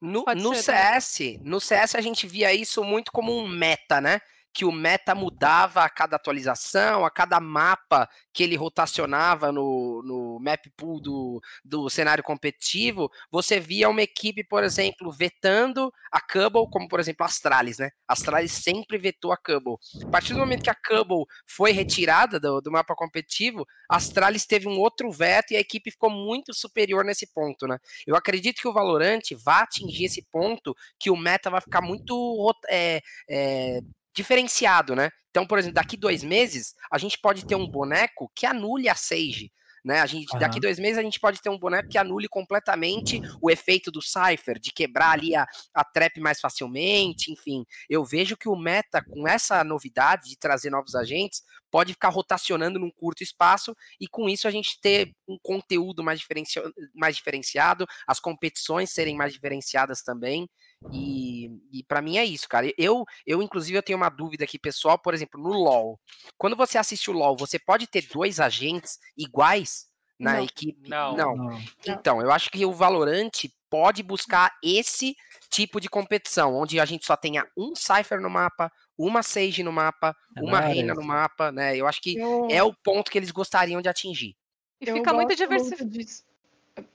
No, no CS, no CS a gente via isso muito como um meta, né? Que o meta mudava a cada atualização, a cada mapa que ele rotacionava no, no map pool do, do cenário competitivo, você via uma equipe, por exemplo, vetando a Cubble, como por exemplo a Astralis, né? A Astralis sempre vetou a Cubble. A partir do momento que a Cubble foi retirada do, do mapa competitivo, a Astralis teve um outro veto e a equipe ficou muito superior nesse ponto, né? Eu acredito que o Valorant vai atingir esse ponto que o meta vai ficar muito é, é, diferenciado, né? Então, por exemplo, daqui dois meses, a gente pode ter um boneco que anule a Sage. Né? A gente, uhum. Daqui dois meses a gente pode ter um boneco que anule completamente o efeito do Cypher, de quebrar ali a, a trap mais facilmente, enfim. Eu vejo que o meta, com essa novidade de trazer novos agentes, pode ficar rotacionando num curto espaço e com isso a gente ter um conteúdo mais, diferenci... mais diferenciado, as competições serem mais diferenciadas também. E, e para mim é isso, cara. Eu, eu, inclusive, eu tenho uma dúvida aqui, pessoal, por exemplo, no LoL. Quando você assiste o LoL, você pode ter dois agentes iguais na não. equipe? Não. não. não. Então, eu acho que o Valorant pode buscar esse tipo de competição, onde a gente só tenha um Cypher no mapa, uma Sage no mapa, é uma Reina no mapa, né? Eu acho que eu... é o ponto que eles gostariam de atingir. E fica muito diversificado.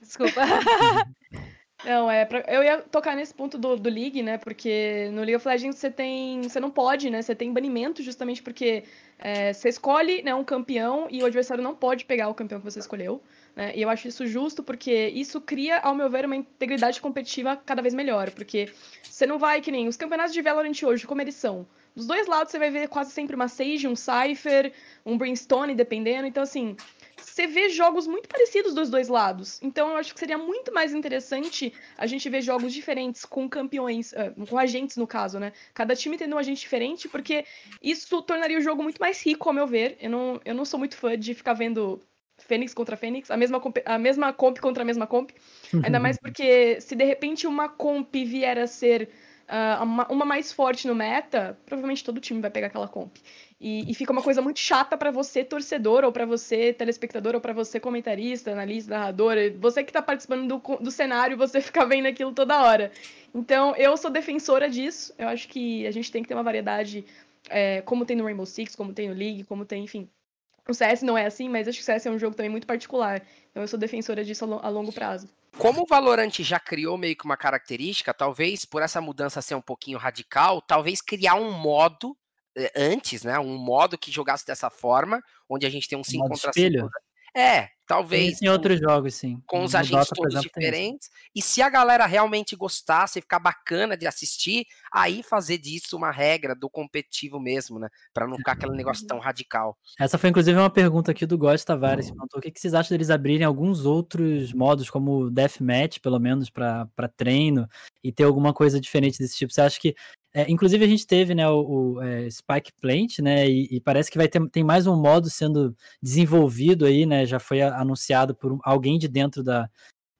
Desculpa. Não, é pra... eu ia tocar nesse ponto do, do League, né? Porque no League of Legends você tem. Você não pode, né? Você tem banimento justamente porque é, você escolhe né, um campeão e o adversário não pode pegar o campeão que você escolheu. Né? E eu acho isso justo porque isso cria, ao meu ver, uma integridade competitiva cada vez melhor. Porque você não vai que nem os campeonatos de Valorant hoje, como eles são. Dos dois lados você vai ver quase sempre uma Sage, um Cypher, um Brimstone, dependendo. Então, assim, você vê jogos muito parecidos dos dois lados. Então eu acho que seria muito mais interessante a gente ver jogos diferentes com campeões, uh, com agentes no caso, né? Cada time tendo um agente diferente, porque isso tornaria o jogo muito mais rico, ao meu ver. Eu não, eu não sou muito fã de ficar vendo Fênix contra Fênix, a mesma, a mesma comp contra a mesma comp. Ainda mais porque se de repente uma comp vier a ser uh, uma, uma mais forte no meta, provavelmente todo time vai pegar aquela comp. E, e fica uma coisa muito chata para você, torcedor, ou para você, telespectador, ou para você, comentarista, analista, narrador. Você que tá participando do, do cenário, você fica vendo aquilo toda hora. Então, eu sou defensora disso. Eu acho que a gente tem que ter uma variedade, é, como tem no Rainbow Six, como tem no League, como tem, enfim. O CS não é assim, mas acho que o CS é um jogo também muito particular. Então, eu sou defensora disso a longo prazo. Como o Valorant já criou meio que uma característica, talvez por essa mudança ser um pouquinho radical, talvez criar um modo eh, antes, né? Um modo que jogasse dessa forma, onde a gente tem um 5 contra 5. É, talvez. Em outros jogos, sim. Com os agentes Dota, todos exemplo, diferentes. E se a galera realmente gostasse e ficar bacana de assistir, aí fazer disso uma regra do competitivo mesmo, né? Para não ficar aquele negócio tão radical. Essa foi inclusive uma pergunta aqui do Góis Tavares, que perguntou o que, que vocês acham deles abrirem alguns outros modos, como Deathmatch, pelo menos, para treino, e ter alguma coisa diferente desse tipo. Você acha que é, inclusive a gente teve né, o, o é, Spike Plant, né? E, e, parece que vai ter tem mais um modo sendo desenvolvido aí, né? Já foi anunciado por alguém de dentro da,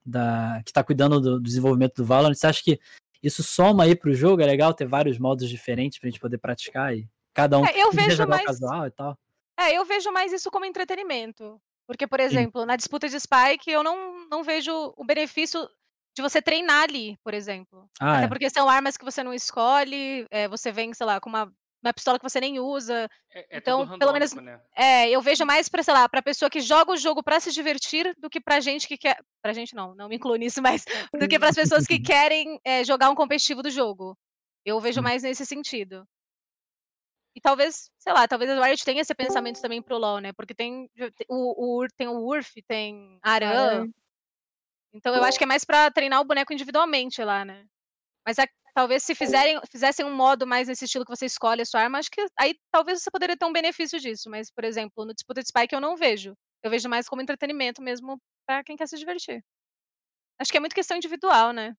da que está cuidando do, do, desenvolvimento do Valorant. Você acha que isso soma aí para o jogo? É legal ter vários modos diferentes para a gente poder praticar e cada um é, eu vejo mais... casual e tal. É, eu vejo mais isso como entretenimento. Porque, por exemplo, Sim. na disputa de Spike, eu não, não vejo o benefício de você treinar ali, por exemplo. Ah, Até é. porque são armas que você não escolhe, é, você vem, sei lá, com uma, uma pistola que você nem usa. É, é Então, pelo menos- né? É, eu vejo mais pra, sei lá, pra pessoa que joga o jogo pra se divertir do que pra gente que quer. Pra gente não, não me incluo nisso, mas do que pras pessoas que querem é, jogar um competitivo do jogo. Eu vejo mais nesse sentido. E talvez, sei lá, talvez a Riot tenha esse pensamento também pro LoL, né? Porque tem o, o, tem o Urf, tem Aran. Então eu acho que é mais pra treinar o boneco individualmente lá, né? Mas é- talvez se fizerem, fizessem um modo mais nesse estilo que você escolhe a sua arma, acho que aí talvez você poderia ter um benefício disso. Mas, por exemplo, no Disputed Spike eu não vejo. Eu vejo mais como entretenimento mesmo pra quem quer se divertir. Acho que é muito questão individual, né?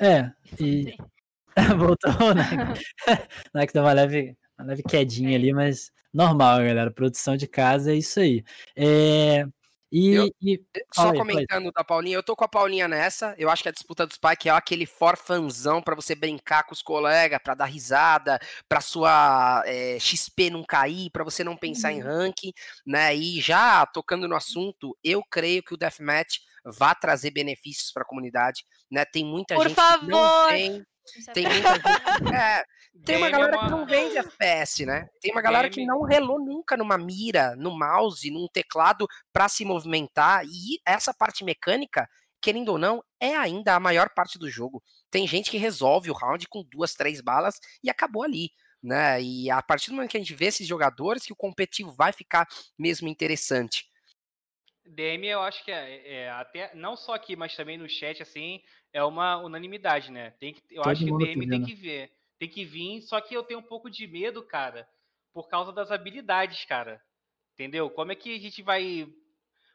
É, e voltou, né? Não que deu uma leve, uma leve quedinha ali, mas normal, galera. Produção de casa é isso aí. É, e, Eu- e- Só aí, comentando da Paulinha, eu tô com a Paulinha nessa. Eu acho que a disputa do Spike é aquele forfanzão pra você brincar com os colegas, pra dar risada, pra sua é, XP não cair, pra você não pensar em ranking, né? E já tocando no assunto, eu creio que o deathmatch vai trazer benefícios pra comunidade, né? Tem muita Por gente que não favor! tem, Isso é tem verdade. muita gente, é, tem uma é galera que não vende FPS, né? Tem uma galera que não relou nunca numa mira, no mouse, num teclado pra se movimentar. E essa parte mecânica, querendo ou não, é ainda a maior parte do jogo. Tem gente que resolve o round com duas, três balas e acabou ali. Né? E a partir do momento que a gente vê esses jogadores, que o competitivo vai ficar mesmo interessante. DM eu acho que é, é até não só aqui, mas também no chat assim, é uma unanimidade, né? Tem que, eu Todo acho que mundo DM tem que ver, tem que vir, só que eu tenho um pouco de medo, cara, por causa das habilidades, cara. Entendeu? Como é que a gente vai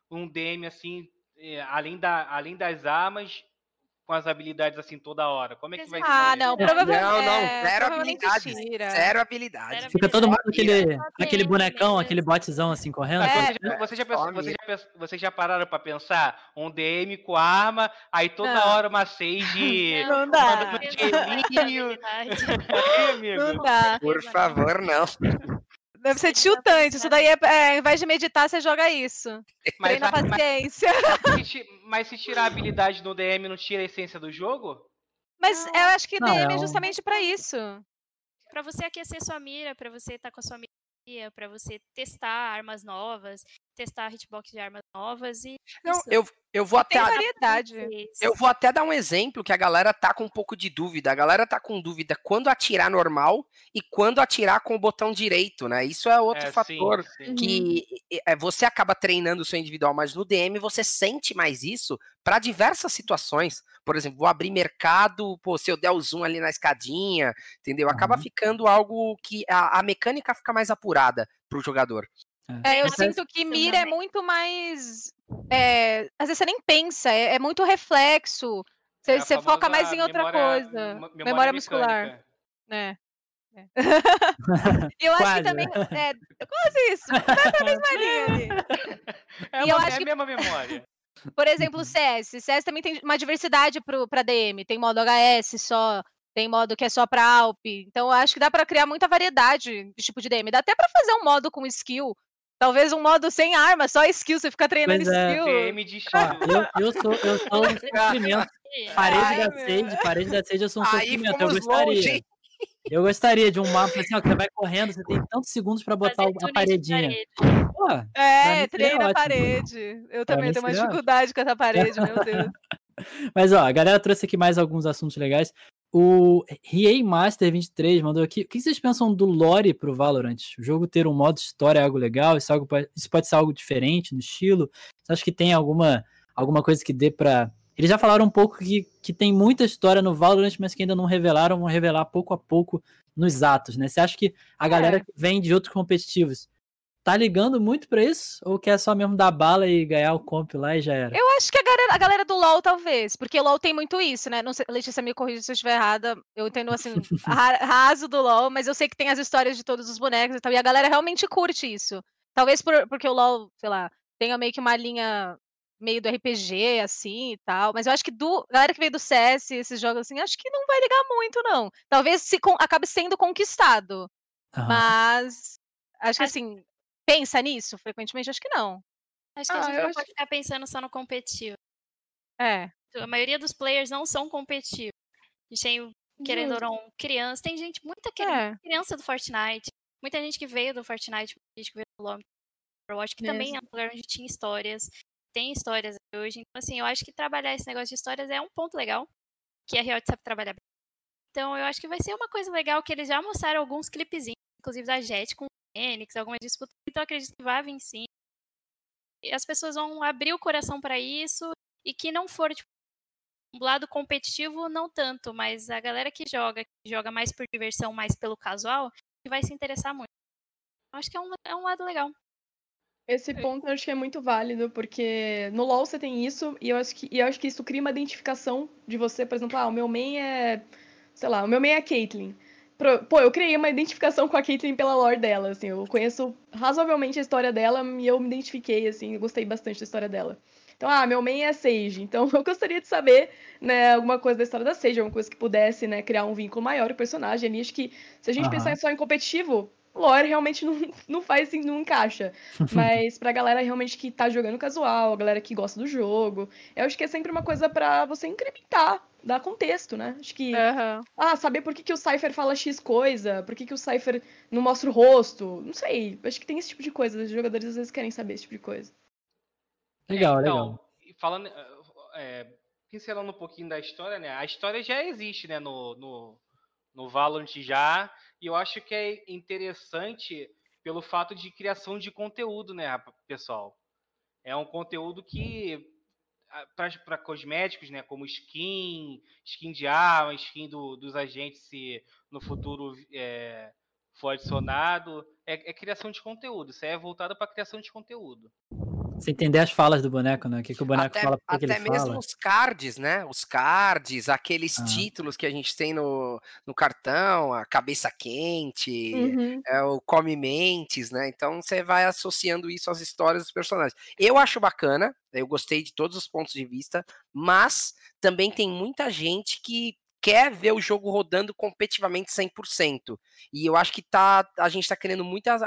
um DM assim, é, além da além das armas, com as habilidades assim toda hora? Como é que vai Ah, ser? não, Não, provavelmente. não, não, é, zero provavelmente habilidades, tira. Zero habilidade. Zero fica todo mundo habilidade. naquele DM bonecão, aquele botzão assim correndo. É. Você já, você, já você já vocês pararam pra pensar? Um DM com arma, aí toda Não. hora uma sage. Não dá. Não, habilidade. Não dá. Por favor, não. Deve ser tiltante. Isso daí é, é, ao invés de meditar, você joga isso. Mas, Treina a mas- paciência. se mas se tirar a habilidade no DM, não tira a essência do jogo? Mas Não. eu acho que Não, DM é é justamente pra isso. Pra você aquecer sua mira, pra você estar com a sua mira, pra você testar armas novas, testar hitbox de armas novas e Não, isso. eu, eu vou até variedade. Eu vou até dar um exemplo que a galera tá com um pouco de dúvida. A galera tá com dúvida quando atirar normal e quando atirar com o botão direito, né? Isso é outro É, fator sim, sim. que é, você acaba treinando o seu individual, mas no DM você sente mais isso para diversas situações. Por exemplo, vou abrir mercado, pô, se eu der o zoom ali na escadinha, entendeu? Acaba Aham. ficando algo que a, a mecânica fica mais apurada pro jogador. É, eu Mas- sinto que mira é muito mais. é, às vezes você nem pensa, é, é muito reflexo. Você, É a você foca mais em outra memória- coisa. mo- Memória, muscular. né? É. E eu acho Quase, que também. É, quase isso. Tá na mesma linha. É, eu uma- acho é a que- mesma memória. Por exemplo, o CS. CS também tem uma diversidade pro, pra DM. Tem modo HS só, tem modo que é só pra Alp. Então eu acho que dá pra criar muita variedade de tipo de DM. Dá até pra fazer um modo com skill. Talvez um modo sem arma, só skill, você fica treinando Pois é. skill. DM de estilo. eu, eu sou, eu sou um sofrimento. Parede Ai, da meu. sede, parede da sede, eu sou um Aí sofrimento. Eu gostaria. longe. Eu gostaria de um mapa assim, ó, que você vai correndo, você tem tantos segundos pra botar Fazer o- a paredinha. parede. Pô, É, treina a ótimo. parede. Eu Pra também tenho uma dificuldade com essa parede, meu Deus. Mas ó, a galera trouxe aqui mais alguns assuntos legais. O Riei Master 23 mandou aqui. O que vocês pensam do lore pro Valorant? O jogo ter um modo história é algo legal? Isso, algo, pode- isso pode ser algo diferente no estilo? Você acha que tem alguma, alguma coisa que dê pra. Eles já falaram um pouco que, que tem muita história no Valorant, mas que ainda não revelaram, vão revelar pouco a pouco nos atos, né? Você acha que a galera É. que vem de outros competitivos tá ligando muito pra isso? Ou quer só mesmo dar bala e ganhar o comp lá e já era? Eu acho que a galera, a galera do LoL, talvez, porque o LoL tem muito isso, né? Não sei, Letícia, me corrija se eu estiver errada. Eu entendo, assim, ra- raso do LoL, mas eu sei que tem as histórias de todos os bonecos e tal, e a galera realmente curte isso. Talvez por, porque o LoL, sei lá, tenha meio que uma linha meio do RPG, assim, e tal. Mas eu acho que do, a galera que veio do CS, esses jogos, assim, acho que não vai ligar muito, não. Talvez se con- acabe sendo conquistado, Aham. mas acho que, Acho- assim, pensa nisso frequentemente? Acho que não. Acho que a Ah, gente não acho pode ficar pensando só no competitivo. É. A maioria dos players não são competitivos. A gente tem, querendo ou não, criança. Tem gente, muita É. criança do Fortnite. Muita gente que veio do Fortnite, que veio do LoL, Overwatch, que também é Mesmo. um lugar onde tinha histórias. Tem histórias hoje. Então, assim, eu acho que trabalhar esse negócio de histórias é um ponto legal. Que a Riot sabe trabalhar bem. Então, eu acho que vai ser uma coisa legal que eles já mostraram alguns clipezinhos, inclusive da Jet com Fênix, algumas disputas. Então, eu acredito que vai vir sim. E as pessoas vão abrir o coração para isso. E que não for, tipo, um lado competitivo, não tanto, mas a galera que joga, que joga mais por diversão, mais pelo casual, que vai se interessar muito. Acho que é um, é um lado legal. Esse ponto eu acho que é muito válido, porque no LoL você tem isso, e eu acho que, e eu acho que isso cria uma identificação de você, por exemplo, ah, o meu main é. Sei lá, o meu main é a Caitlyn. Pô, eu criei uma identificação com a Caitlyn pela lore dela, assim, eu conheço razoavelmente a história dela e eu me identifiquei, assim, eu gostei bastante da história dela. Então, ah, meu main é a Sage, então eu gostaria de saber, né, alguma coisa da história da Sage, alguma coisa que pudesse, né, criar um vínculo maior com o personagem ali. Acho que se a gente Aham. pensar só em competitivo, lore realmente não, não faz, assim, não encaixa. Mas pra galera realmente que tá jogando casual, a galera que gosta do jogo, eu acho que é sempre uma coisa pra você incrementar, dar contexto, né? Acho que, Aham. ah, saber por que, que o Cypher fala X coisa, por que, que o Cypher não mostra o rosto, não sei. Acho que tem esse tipo de coisa, os jogadores às vezes querem saber esse tipo de coisa. Legal, É, então, legal. falando, é, pincelando um pouquinho da história, né? A história já existe, né? No, no, no Valorant já, e eu acho que é interessante pelo fato de criação de conteúdo, né, pessoal? É um conteúdo que para cosméticos, né, como skin, skin de arma, skin do- dos agentes se no futuro é, for adicionado, é, é criação de conteúdo. Isso é voltado para criação de conteúdo. Você entender as falas do boneco, né? O que, que o boneco até fala, por que até mesmo fala. os cards, né? Os cards, aqueles Ah. títulos que a gente tem no, no cartão, a cabeça quente, Uhum. é o come mentes, né? Então você vai associando isso às histórias dos personagens. Eu acho bacana, eu gostei de todos os pontos de vista, mas também tem muita gente que quer ver o jogo rodando competitivamente 100%. E eu acho que tá, a gente tá criando muitas,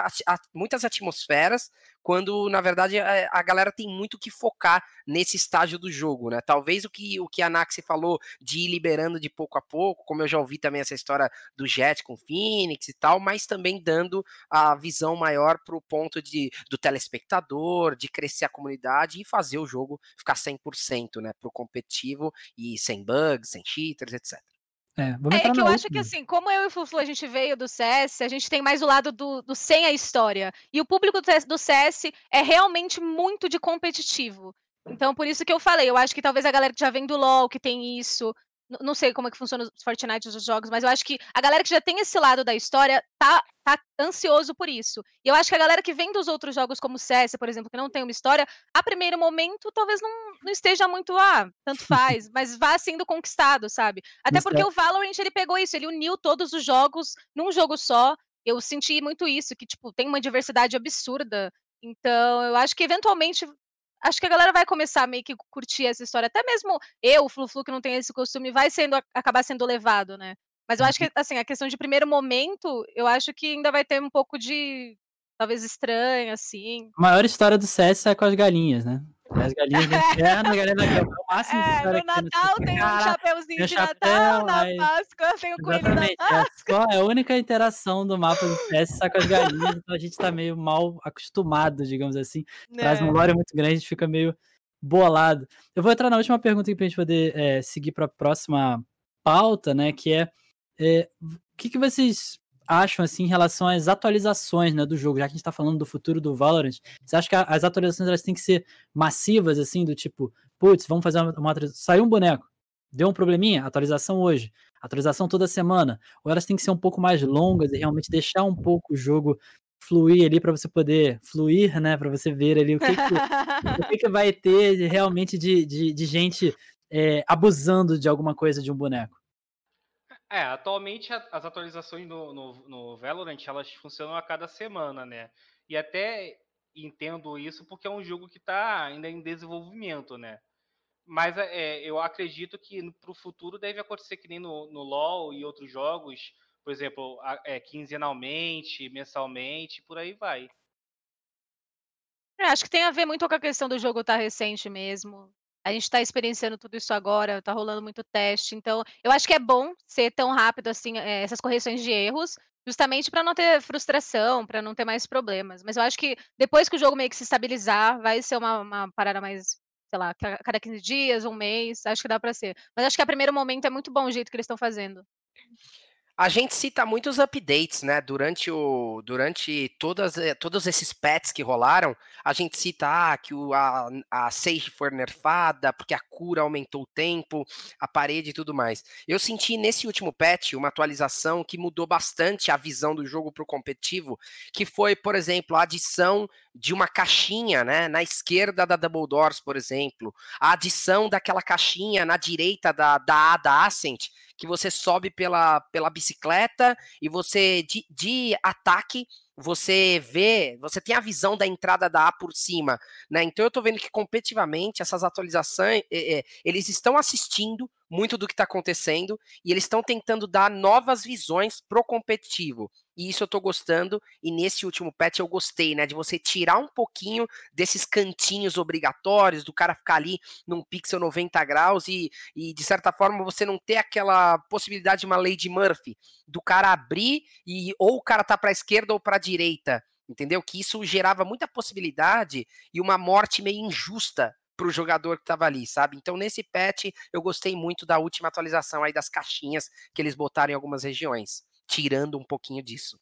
muitas atmosferas, quando na verdade a, a galera tem muito que focar nesse estágio do jogo, né? Talvez o que, o que a Naxi falou de ir liberando de pouco a pouco, como eu já ouvi também essa história do Jet com o Phoenix e tal, mas também dando a visão maior pro ponto de, do telespectador, de crescer a comunidade e fazer o jogo ficar 100%, né? Pro competitivo e sem bugs, sem cheaters, etc. É, É, entrar que eu acho que assim, como eu e o Fuflu a gente veio do CS, a gente tem mais o lado do, do sem a história. E o público do CS do CS é realmente muito de competitivo. Então, por isso que eu falei, eu acho que talvez a galera que já vem do LoL, que tem isso, não sei como é que funciona os Fortnite os jogos, mas eu acho que a galera que já tem esse lado da história tá, tá ansioso por isso. E eu acho que a galera que vem dos outros jogos como o CS, por exemplo, que não tem uma história, a primeiro momento talvez não, não esteja muito, ah, tanto faz, mas vá sendo conquistado, sabe? Até porque é- o Valorant ele pegou isso, ele uniu todos os jogos num jogo só. Eu senti muito isso, que tipo, tem uma diversidade absurda. Então, eu acho que eventualmente acho que a galera vai começar meio que curtir essa história. Até mesmo eu, o Flu-Flu, que não tem esse costume, vai sendo acabar sendo levado, né? Mas eu acho que assim, a questão de primeiro momento, eu acho que ainda vai ter um pouco de talvez estranho assim. A maior história do CS é com as galinhas, né? As galinhas do inferno, a galera da é o máximo É, no Natal tem um chapeuzinho tem o de Natal, na Páscoa tem o coelhinho da Exatamente. É, só, é a única interação do mapa do só com as galinhas, então a gente tá meio mal acostumado, digamos assim. Traz um É. lore muito grande, a gente fica meio bolado. Eu vou entrar na última pergunta aqui pra gente poder é, seguir pra próxima pauta, né? Que é, é, o que, que vocês acham assim em relação às atualizações né, do jogo, já que a gente tá falando do futuro do Valorant, você acha que as atualizações elas têm que ser massivas, assim, do tipo, putz, vamos fazer uma, atualização. Saiu um boneco, deu um probleminha, atualização hoje, atualização toda semana, ou elas têm que ser um pouco mais longas e realmente deixar um pouco o jogo fluir ali para você poder fluir, né, para você ver ali o que, que, o que, que vai ter realmente de, de, de gente é, abusando de alguma coisa de um boneco. É, atualmente as atualizações no, no, no Valorant elas funcionam a cada semana, né? E até entendo isso porque é um jogo que está ainda em desenvolvimento, né? Mas é, eu acredito que para o futuro deve acontecer que nem no, no LoL e outros jogos, por exemplo, a- é, quinzenalmente, mensalmente, por aí vai. É, acho que tem a ver muito com a questão do jogo estar recente mesmo. A gente está experienciando tudo isso agora, está rolando muito teste. Então, eu acho que é bom ser tão rápido assim, é, essas correções de erros, justamente para não ter frustração, para não ter mais problemas. Mas eu acho que depois que o jogo meio que se estabilizar, vai ser uma, uma parada mais, sei lá, cada 15 dias, um mês, acho que dá para ser. Mas acho que a primeiro momento é muito bom o jeito que eles estão fazendo. A gente cita muitos updates, né? Durante o durante todas, eh, todos esses pets que rolaram, a gente cita ah, que o, a, a Sage foi nerfada, porque a cura aumentou o tempo, a parede e tudo mais. Eu senti nesse último patch uma atualização que mudou bastante a visão do jogo para o competitivo, que foi, por exemplo, a adição de uma caixinha, né, na esquerda da Double Doors, por exemplo, a adição daquela caixinha na direita da, da A da Ascent, que você sobe pela, pela bicicleta e você, de, de ataque, você vê, você tem a visão da entrada da A por cima, né? Então eu tô vendo que competitivamente essas atualizações, é, é, eles estão assistindo muito do que está acontecendo e eles estão tentando dar novas visões pro competitivo. E isso eu tô gostando, e nesse último patch eu gostei, né? De você tirar um pouquinho desses cantinhos obrigatórios, do cara ficar ali num pixel 90 graus e, e de certa forma você não ter aquela possibilidade de uma de Murphy, do cara abrir e ou o cara tá para esquerda ou para direita, entendeu? Que isso gerava muita possibilidade e uma morte meio injusta para o jogador que estava ali, sabe? Então, nesse patch, eu gostei muito da última atualização aí das caixinhas que eles botaram em algumas regiões tirando um pouquinho disso.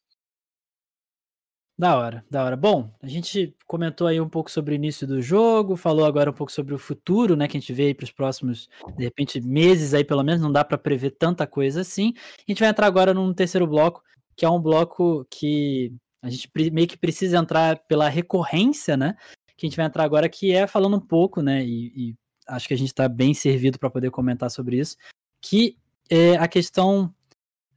Da hora, da hora. Bom, a gente comentou aí um pouco sobre o início do jogo, falou agora um pouco sobre o futuro, né, que a gente vê aí para os próximos, de repente, meses aí, pelo menos, não dá para prever tanta coisa assim. A gente vai entrar agora num terceiro bloco, que é um bloco que a gente meio que precisa entrar pela recorrência, né, que a gente vai entrar agora, que é falando um pouco, né, e, e acho que a gente está bem servido para poder comentar sobre isso, que é a questão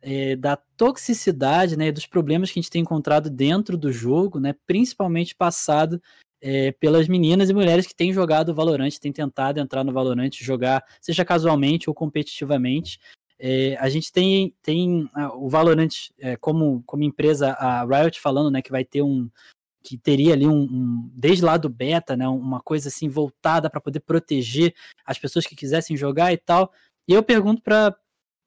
é, da toxicidade, né, dos problemas que a gente tem encontrado dentro do jogo, né, principalmente passado é, pelas meninas e mulheres que têm jogado Valorant, têm tentado entrar no Valorant, jogar, seja casualmente ou competitivamente. É, a gente tem, tem o Valorant como, como empresa, a Riot falando né, que vai ter um, que teria ali um, um, desde lá do beta, né, uma coisa assim voltada para poder proteger as pessoas que quisessem jogar e tal. E eu pergunto para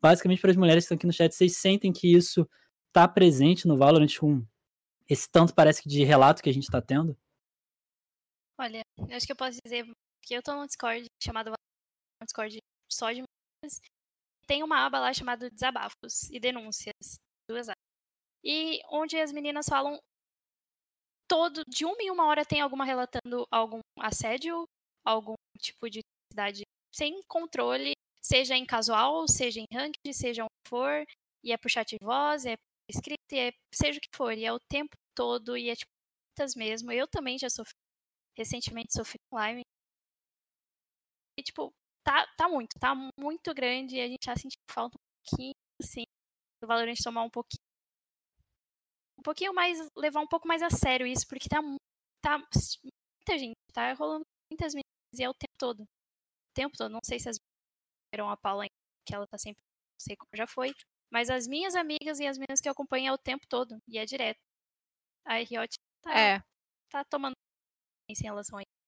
basicamente para as mulheres que estão aqui no chat, vocês sentem que isso está presente no Valorant com esse tanto parece que de relato que a gente está tendo? Olha, eu acho que eu posso dizer que eu estou no Discord chamado um Discord só de mulheres. Tem uma aba lá chamada Desabafos e Denúncias, duas áreas. E onde as meninas falam todo de uma em uma hora tem alguma relatando algum assédio, algum tipo de cidade sem controle seja em casual, seja em ranked, seja onde for, e é por chat de voz, é escrita, é, seja o que for, e é o tempo todo, e é tipo, muitas mesmo. Eu também já sofri, recentemente sofri live. E tipo, tá, tá muito, tá muito grande, e a gente já sentiu falta um pouquinho, assim, do Valorant tomar um pouquinho um pouquinho mais, levar um pouco mais a sério isso, porque tá, tá muita gente, tá rolando muitas meninas e é o tempo todo. O tempo todo, não sei se as a Paula, que ela tá sempre, não sei como já foi. Mas as minhas amigas e as minhas que eu acompanho é o tempo todo, e é direto. A Riot tá, é. tá tomando em relação a isso.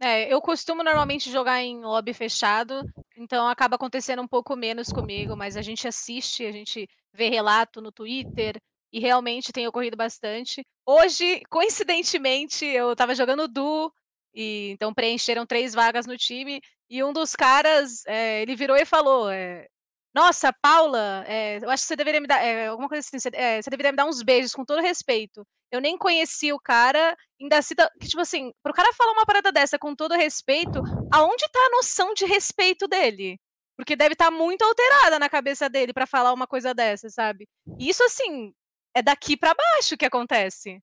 É, eu costumo normalmente jogar em lobby fechado, então acaba acontecendo um pouco menos comigo, mas a gente assiste, a gente vê relato no Twitter e realmente tem ocorrido bastante. Hoje, coincidentemente, eu tava jogando Du e então preencheram três vagas no time e um dos caras, é, ele virou e falou: é, Nossa, Paula, é, eu acho que você deveria me dar. alguma coisa assim, você, você, deveria me dar uns beijos, com todo respeito. Eu nem conheci o cara, ainda cita. Que, tipo assim, pro cara falar uma parada dessa com todo respeito, aonde tá a noção de respeito dele? Porque deve estar tá muito alterada na cabeça dele para falar uma coisa dessa, sabe? E isso, assim, é daqui para baixo que acontece.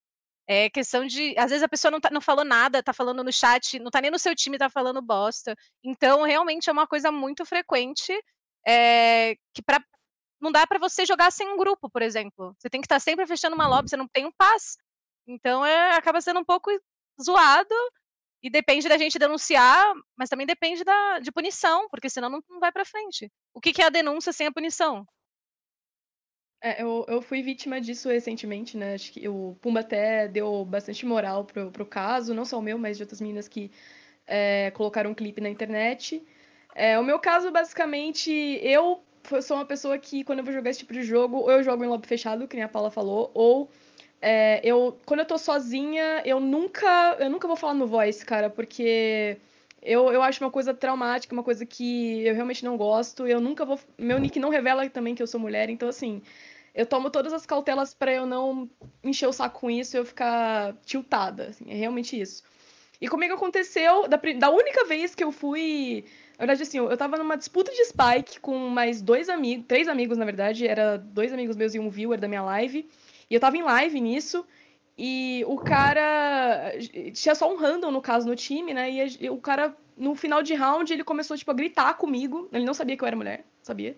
É questão de. Às vezes a pessoa não, tá, não falou nada, tá falando no chat, não tá nem no seu time, tá falando bosta. Então, realmente é uma coisa muito frequente. É, que pra, não dá para você jogar sem um grupo, por exemplo. Você tem que estar tá sempre fechando uma lobby, você não tem um pass. Então, é, acaba sendo um pouco zoado. E depende da gente denunciar, mas também depende da, de punição, porque senão não, não vai para frente. O que, que é a denúncia sem a punição? É, eu, eu fui vítima disso recentemente, né? Acho que o Pumba até deu bastante moral pro, pro caso, não só o meu, mas de outras meninas que é, colocaram um clipe na internet. É, o meu caso, basicamente, eu sou uma pessoa que, quando eu vou jogar esse tipo de jogo, ou eu jogo em lobby fechado, que nem a Paula falou, ou é, eu, quando eu tô sozinha, eu nunca, eu nunca vou falar no voice, cara, porque eu, eu acho uma coisa traumática, uma coisa que eu realmente não gosto. Eu nunca vou. Meu nick não revela também que eu sou mulher, então assim. Eu tomo todas as cautelas para eu não encher o saco com isso e eu ficar tiltada. Assim, é realmente isso. E comigo aconteceu da, da única vez que eu fui. Na verdade, assim, eu tava numa disputa de Spike com mais dois amigos, três amigos, na verdade, era dois amigos meus e um viewer da minha live. E eu tava em live nisso, e o cara. Tinha só um random, no caso, no time, né? E o cara, no final de round, ele começou, tipo, a gritar comigo. Ele não sabia que eu era mulher, sabia?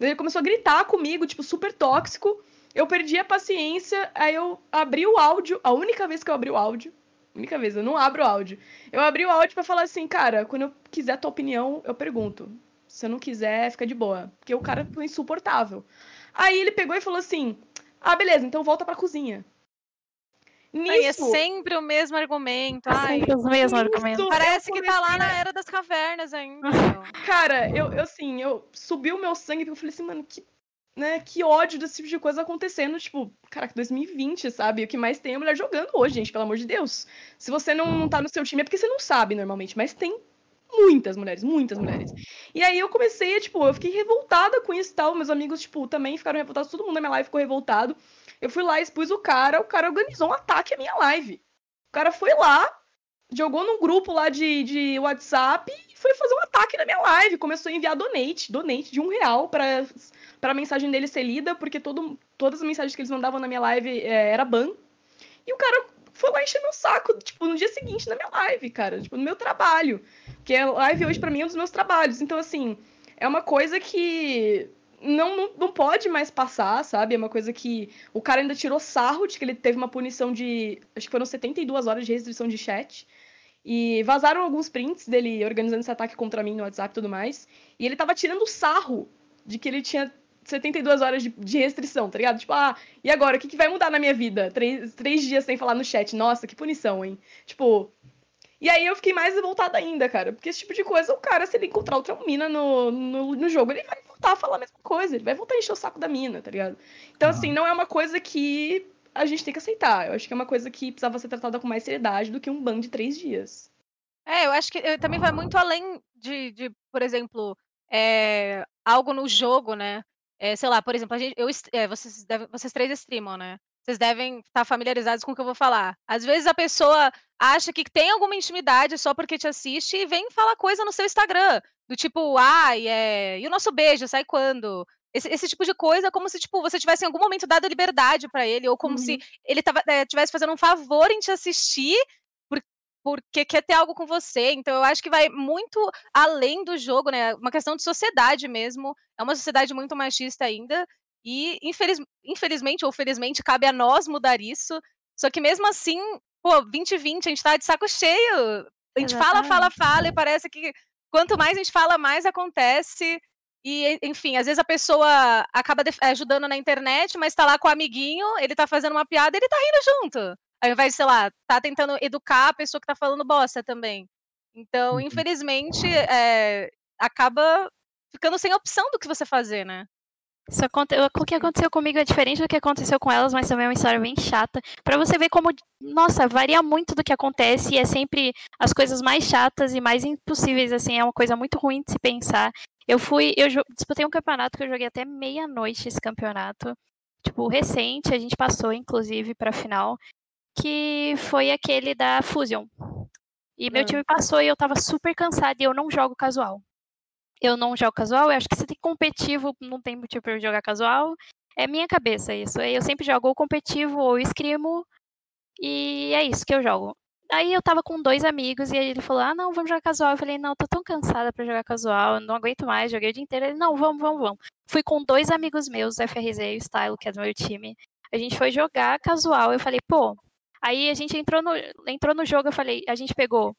Ele começou a gritar comigo, tipo, super tóxico. Eu perdi a paciência, aí eu abri o áudio, a única vez que eu abri o áudio, única vez, eu não abro o áudio. Eu abri o áudio para falar assim, cara, quando eu quiser tua opinião, eu pergunto. Se eu não quiser, fica de boa. Porque o cara foi insuportável. Aí ele pegou e falou assim: Ah, beleza, então volta pra cozinha. Nisso, Ai, é sempre o mesmo argumento. É sempre os mesmos argumentos. Parece que tá lá na era das cavernas ainda. Cara, eu, eu assim, eu subi o meu sangue e eu falei assim, mano, que, né, que ódio desse tipo de coisa acontecendo. Tipo, caraca, 2020, sabe? O que mais tem é mulher jogando hoje, gente, pelo amor de Deus. Se você não, não tá no seu time é porque você não sabe normalmente, mas tem muitas mulheres, muitas mulheres. E aí eu comecei, tipo, eu fiquei revoltada com isso e tal. Meus amigos, tipo, também ficaram revoltados, todo mundo na minha live ficou revoltado. Eu fui lá, expus o cara, o cara organizou um ataque à minha live. O cara foi lá, jogou num grupo lá de, de WhatsApp e foi fazer um ataque na minha live. Começou a enviar donate, donate de um real pra, pra mensagem dele ser lida, porque todo, todas as mensagens que eles mandavam na minha live é, era ban. E o cara foi lá encher meu saco, tipo, no dia seguinte na minha live, cara, tipo, no meu trabalho. Porque a live hoje para mim é um dos meus trabalhos. Então, assim, é uma coisa que não, não, não pode mais passar, sabe? É uma coisa que o cara ainda tirou sarro de que ele teve uma punição de. Acho que foram 72 horas de restrição de chat. E vazaram alguns prints dele organizando esse ataque contra mim no WhatsApp e tudo mais. E ele tava tirando sarro de que ele tinha 72 horas de, de restrição, tá ligado? Tipo, ah, e agora? O que, que vai mudar na minha vida? Três, três dias sem falar no chat. Nossa, que punição, hein? Tipo, e aí eu fiquei mais revoltada ainda, cara. Porque esse tipo de coisa, o cara, se ele encontrar outra mina no, no, no jogo, ele vai voltar a falar a mesma coisa. Ele vai voltar a encher o saco da mina, tá ligado? Então, assim, não é uma coisa que a gente tem que aceitar. Eu acho que é uma coisa que precisava ser tratada com mais seriedade do que um ban de três dias. É, eu acho que eh, também vai muito além de, de por exemplo, é, algo no jogo, né? É, sei lá, por exemplo, a gente, eu, é, vocês, deve, vocês três streamam, né? Vocês devem estar familiarizados com o que eu vou falar. Às vezes a pessoa acha que tem alguma intimidade só porque te assiste e vem falar coisa no seu Instagram. Do tipo, ai, é... e o nosso beijo, sai quando? Esse, esse, tipo de coisa, como se, tipo, você tivesse em algum momento dado liberdade para ele, ou como uhum. se ele estivesse é, fazendo um favor em te assistir por, porque quer ter algo com você. Então, eu acho que vai muito além do jogo, né? Uma questão de sociedade mesmo. É uma sociedade muito machista ainda. E, infeliz, infelizmente ou felizmente, cabe a nós mudar isso. Só que mesmo assim, pô, 2020, a gente tá de saco cheio. A gente Exatamente. fala, fala, fala, e parece que quanto mais a gente fala, mais acontece. E, enfim, às vezes a pessoa acaba ajudando na internet, mas tá lá com o amiguinho, ele tá fazendo uma piada ele tá rindo junto. Ao invés de, sei lá, tá tentando educar a pessoa que tá falando bosta também. Então, uhum. infelizmente, é, acaba ficando sem opção do que você fazer, né? Isso aconte... O que aconteceu comigo é diferente do que aconteceu com elas, mas também é uma história bem chata. Para você ver como, nossa, varia muito do que acontece e é sempre as coisas mais chatas e mais impossíveis, assim, é uma coisa muito ruim de se pensar. Eu fui, eu disputei um campeonato que eu joguei até meia-noite esse campeonato. Tipo, recente, a gente passou, inclusive, pra final, que foi aquele da Fusion. E meu hum. time passou e eu tava super cansada e eu não jogo casual eu não jogo casual, eu acho que se tem competitivo, não tem motivo para eu jogar casual. É minha cabeça isso. Eu sempre jogo ou competitivo ou escrimo. E é isso que eu jogo. Aí eu tava com dois amigos e ele falou: Ah, não, vamos jogar casual. Eu falei: Não, tô tão cansada pra jogar casual, não aguento mais, joguei o dia inteiro. Ele: Não, vamos, vamos, vamos. Fui com dois amigos meus, o FRZ e o Style, que é do meu time. A gente foi jogar casual. Eu falei: Pô. Aí a gente entrou no, entrou no jogo, eu falei: A gente pegou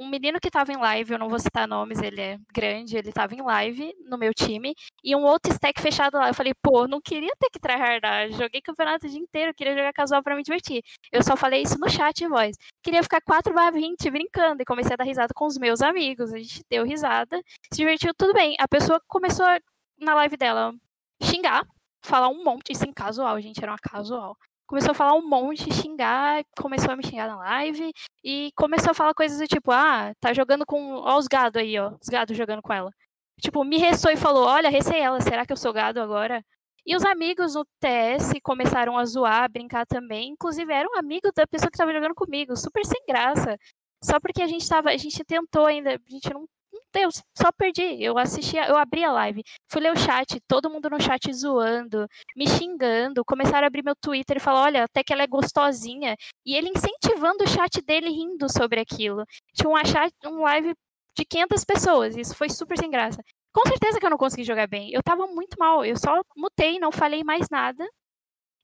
um menino que tava em live, eu não vou citar nomes, ele é grande, ele tava em live no meu time, e um outro stack fechado lá. Eu falei, pô, não queria ter que tryhardar, joguei campeonato o dia inteiro, queria jogar casual pra me divertir. Eu só falei isso no chat e voz. Queria ficar 4 20 brincando, e comecei a dar risada com os meus amigos. A gente deu risada, se divertiu, tudo bem. A pessoa começou na live dela xingar, falar um monte, isso em casual, gente, era uma casual começou a falar um monte, xingar, começou a me xingar na live e começou a falar coisas do tipo, ah, tá jogando com. Ó, os gado aí, ó, os gado jogando com ela. Tipo, me restou e falou: olha, recei ela, será que eu sou gado agora? E os amigos no TS começaram a zoar, a brincar também. Inclusive, era um amigo da pessoa que tava jogando comigo, super sem graça. Só porque a gente tava, a gente tentou ainda, a gente não Deus, só perdi. Eu assisti, eu abri a live, fui ler o chat, todo mundo no chat zoando, me xingando, começaram a abrir meu Twitter e falar, olha, até que ela é gostosinha. E ele incentivando o chat dele rindo sobre aquilo. Tinha um chat, um live de 500 pessoas, isso foi super sem graça. Com certeza que eu não consegui jogar bem. Eu tava muito mal, eu só mutei, não falei mais nada.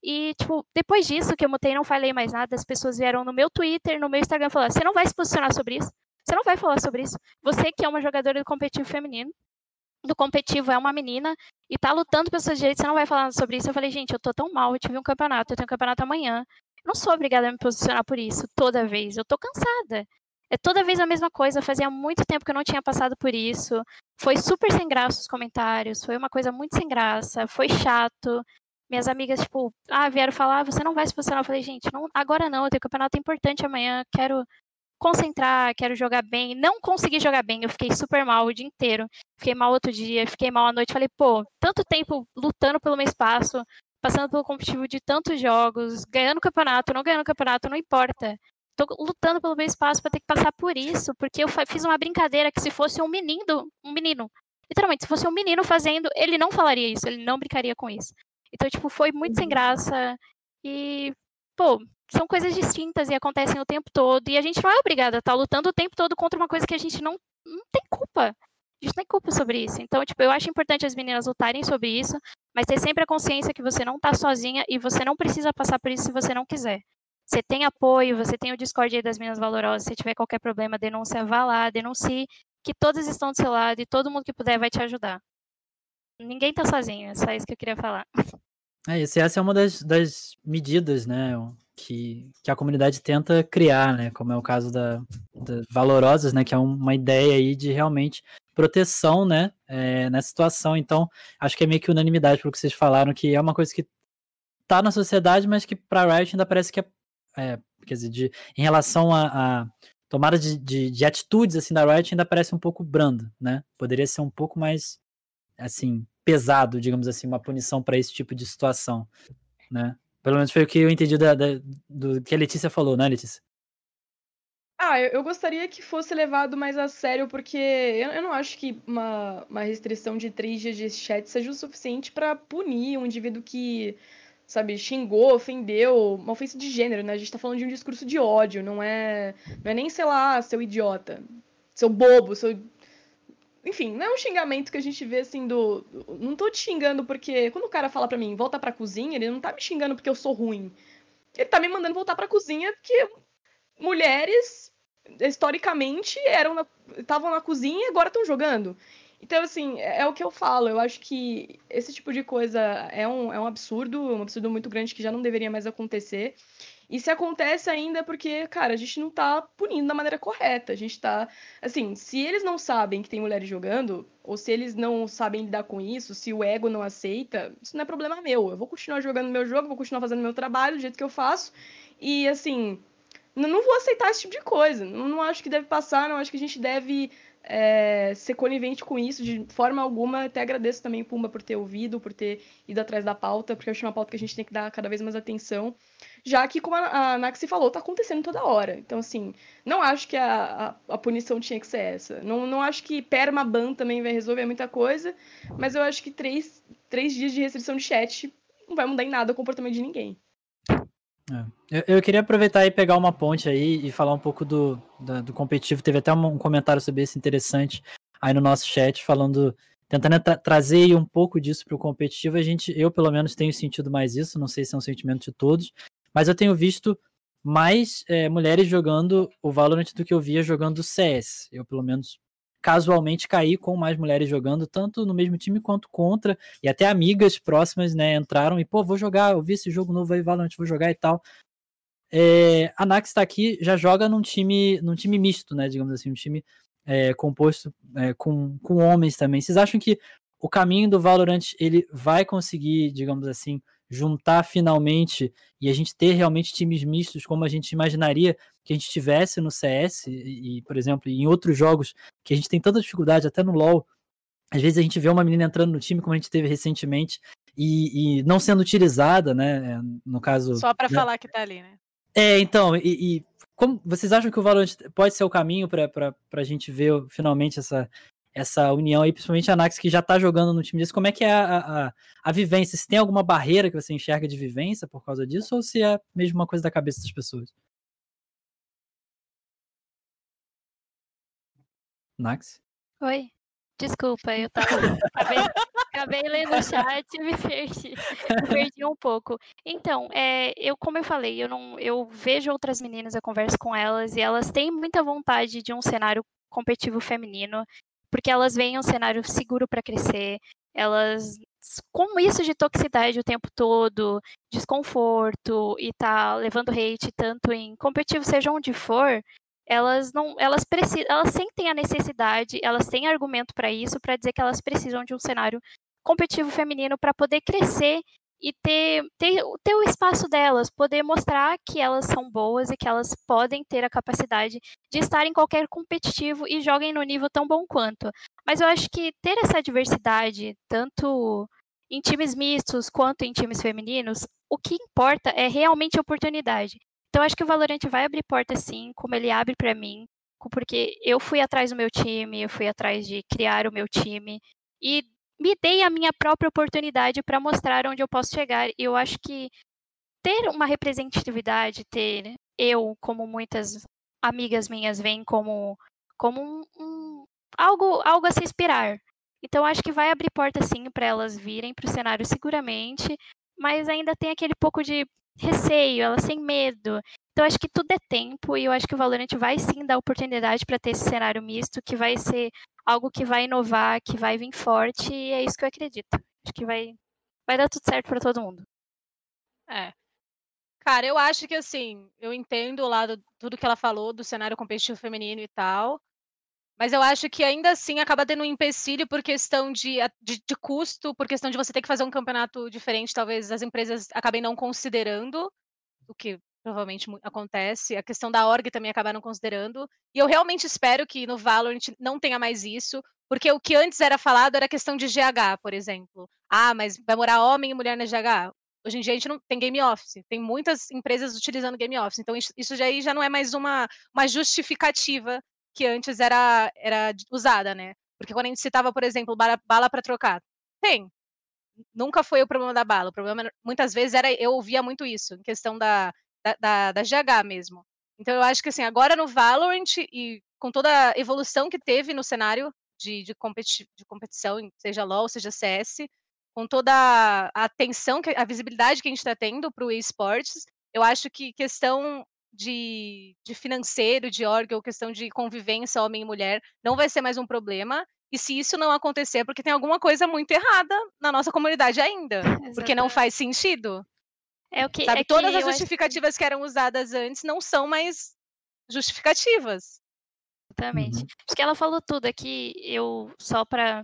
E, tipo, depois disso que eu mutei não falei mais nada, as pessoas vieram no meu Twitter, no meu Instagram, falar: você não vai se posicionar sobre isso? Você não vai falar sobre isso. Você que é uma jogadora do competitivo feminino, do competitivo é uma menina e tá lutando pelos seus direitos, você não vai falar sobre isso. Eu falei, gente, eu tô tão mal, eu tive um campeonato, eu tenho um campeonato amanhã. Não sou obrigada a me posicionar por isso toda vez. Eu tô cansada. É toda vez a mesma coisa. Fazia muito tempo que eu não tinha passado por isso. Foi super sem graça os comentários. Foi uma coisa muito sem graça. Foi chato. Minhas amigas, tipo, ah, vieram falar, ah, você não vai se posicionar. Eu falei, gente, não, agora não, eu tenho um campeonato importante amanhã, quero concentrar, quero jogar bem. Não consegui jogar bem, eu fiquei super mal o dia inteiro. Fiquei mal outro dia, fiquei mal à noite. Falei, pô, tanto tempo lutando pelo meu espaço, passando pelo competitivo de tantos jogos, ganhando campeonato, não ganhando campeonato, não importa. Tô lutando pelo meu espaço para ter que passar por isso, porque eu fiz uma brincadeira que se fosse um menino, um menino, literalmente, se fosse um menino fazendo, ele não falaria isso, ele não brincaria com isso. Então, tipo, foi muito sem graça e, pô, são coisas distintas e acontecem o tempo todo. E a gente não é obrigada a estar lutando o tempo todo contra uma coisa que a gente não, não tem culpa. A gente não tem culpa sobre isso. Então, tipo, eu acho importante as meninas lutarem sobre isso, mas ter sempre a consciência que você não está sozinha e você não precisa passar por isso se você não quiser. Você tem apoio, você tem o Discord aí das Minas Valorosas. Se tiver qualquer problema, denúncia, vá lá, denuncie, que todas estão do seu lado e todo mundo que puder vai te ajudar. Ninguém está sozinho, é só isso que eu queria falar. É isso, essa é uma das, das medidas, né? Que, que a comunidade tenta criar, né? Como é o caso da, da Valorosas, né? Que é uma ideia aí de realmente proteção, né? É, nessa situação. Então, acho que é meio que unanimidade pelo que vocês falaram, que é uma coisa que tá na sociedade, mas que para Riot ainda parece que é, é, quer dizer, de, em relação a, a tomada de, de, de, atitudes assim da Riot ainda parece um pouco brando, né? Poderia ser um pouco mais assim pesado, digamos assim, uma punição para esse tipo de situação, né? Pelo menos foi o que eu entendi da, da, do que a Letícia falou, né, Letícia? Ah, eu, eu gostaria que fosse levado mais a sério, porque eu, eu não acho que uma, uma restrição de três dias de chat seja o suficiente para punir um indivíduo que, sabe, xingou, ofendeu, uma ofensa de gênero, né? A gente tá falando de um discurso de ódio, não é, não é nem, sei lá, seu idiota, seu bobo, seu enfim, não é um xingamento que a gente vê assim do. Não tô te xingando porque. Quando o cara fala pra mim, volta pra cozinha, ele não tá me xingando porque eu sou ruim. Ele tá me mandando voltar pra cozinha porque mulheres, historicamente, eram estavam na, na cozinha e agora estão jogando. Então, assim, é, é, o que eu falo. Eu acho que esse tipo de coisa é um, é um absurdo, um absurdo muito grande que já não deveria mais acontecer. Se acontece ainda é porque, cara, a gente não tá punindo da maneira correta. A gente tá. Assim, se eles não sabem que tem mulheres jogando, ou se eles não sabem lidar com isso, se o ego não aceita, isso não é problema meu. Eu vou continuar jogando meu jogo, vou continuar fazendo meu trabalho do jeito que eu faço. E, assim, não vou aceitar esse tipo de coisa. Não, não acho que deve passar, não acho que a gente deve é, ser conivente com isso de forma alguma. Até agradeço também, Pumba, por ter ouvido, por ter ido atrás da pauta, porque eu acho uma pauta que a gente tem que dar cada vez mais atenção. Já que, como a, a Naxi falou, tá acontecendo toda hora. Então, assim, não acho que a, a, a, punição tinha que ser essa. Não, não acho que permaban também vai resolver muita coisa, mas eu acho que três, três dias de restrição de chat não vai mudar em nada o comportamento de ninguém. É. Eu, eu, queria aproveitar e pegar uma ponte aí e falar um pouco do, do, do competitivo. Teve até um, um, comentário sobre isso interessante aí no nosso chat, falando, tentando tra trazer um pouco disso para o competitivo. A gente, eu pelo menos tenho sentido mais isso, não sei se é um sentimento de todos, mas eu tenho visto mais é, mulheres jogando o Valorant do que eu via jogando o CS. Eu, pelo menos, casualmente caí com mais mulheres jogando, tanto no mesmo time quanto contra, e até amigas próximas, né, entraram e, pô, vou jogar, eu vi esse jogo novo aí, Valorant, vou jogar e tal. É, a Nax está aqui, já joga num time, num time misto, né, digamos assim, um time é, composto é, com, com homens também. Vocês acham que o caminho do Valorant ele vai conseguir, digamos assim, juntar finalmente e a gente ter realmente times mistos como a gente imaginaria que a gente tivesse no CS e, por exemplo, em outros jogos que a gente tem tanta dificuldade, até no LoL, às vezes a gente vê uma menina entrando no time como a gente teve recentemente e, e não sendo utilizada, né, no caso... Só para né? falar que tá ali, né? É, então, e, e como vocês acham que o Valorant pode ser o caminho para a gente ver finalmente essa, essa união aí, principalmente a Nax que já tá jogando no time desse, como é que é a, a, a, vivência? Se tem alguma barreira que você enxerga de vivência por causa disso, ou se é mesmo uma coisa da cabeça das pessoas? Nax? Oi. Desculpa, eu tava. acabei, acabei lendo o chat e me perdi. Me perdi um pouco. Então, é, eu, como eu falei, eu não eu vejo outras meninas, eu converso com elas, e elas têm muita vontade de um cenário competitivo feminino porque elas veem um cenário seguro para crescer, elas com isso de toxicidade o tempo todo, desconforto e tá levando hate tanto em competitivo seja onde for, elas não, elas precisam, elas sentem a necessidade, elas têm argumento para isso, para dizer que elas precisam de um cenário competitivo feminino para poder crescer e ter, ter, ter o espaço delas, poder mostrar que elas são boas e que elas podem ter a capacidade de estar em qualquer competitivo e joguem no nível tão bom quanto. Mas eu acho que ter essa diversidade, tanto em times mistos quanto em times femininos, o que importa é realmente a oportunidade. Então acho que o Valorant vai abrir porta sim, como ele abre para mim, porque eu fui atrás do meu time, eu fui atrás de criar o meu time e me dei a minha própria oportunidade para mostrar onde eu posso chegar. E eu acho que ter uma representatividade, ter eu, como muitas amigas minhas veem como, como um, um, algo, algo a se inspirar. Então acho que vai abrir porta sim para elas virem para o cenário seguramente, mas ainda tem aquele pouco de receio, elas têm medo. Então acho que tudo é tempo e eu acho que o Valorant vai sim dar oportunidade para ter esse cenário misto, que vai ser algo que vai inovar, que vai vir forte e é isso que eu acredito. Acho que vai vai dar tudo certo para todo mundo. É. Cara, eu acho que assim, eu entendo o lado tudo que ela falou do cenário competitivo feminino e tal. Mas eu acho que ainda assim acaba tendo um empecilho por questão de, de, de, custo, por questão de você ter que fazer um campeonato diferente, talvez as empresas acabem não considerando, o que provavelmente acontece. A questão da org também acabaram considerando. E eu realmente espero que no Valorant não tenha mais isso, porque o que antes era falado era questão de GH, por exemplo. Ah, mas vai morar homem e mulher na GH. Hoje em dia a gente não tem game office, tem muitas empresas utilizando game office, então isso já, já não é mais uma, uma justificativa que antes era, era usada, né? Porque quando a gente citava, por exemplo, bala, bala para trocar, tem. Nunca foi o problema da bala. O problema, muitas vezes, era eu ouvia muito isso, em questão da, da, da, da GH mesmo. Então eu acho que assim, agora no Valorant e com toda a evolução que teve no cenário de, de, competi de competição, seja LoL, seja CS, com toda a atenção, a visibilidade que a gente está tendo para o esportes, eu acho que questão de, de financeiro, de órgão, questão de convivência homem e mulher, não vai ser mais um problema. E se isso não acontecer, é porque tem alguma coisa muito errada na nossa comunidade ainda. Exatamente. Porque não faz sentido. É o que, Sabe, é todas que as justificativas acho... que eram usadas antes não são mais justificativas. Exatamente. Uhum. Acho que ela falou tudo aqui, eu só para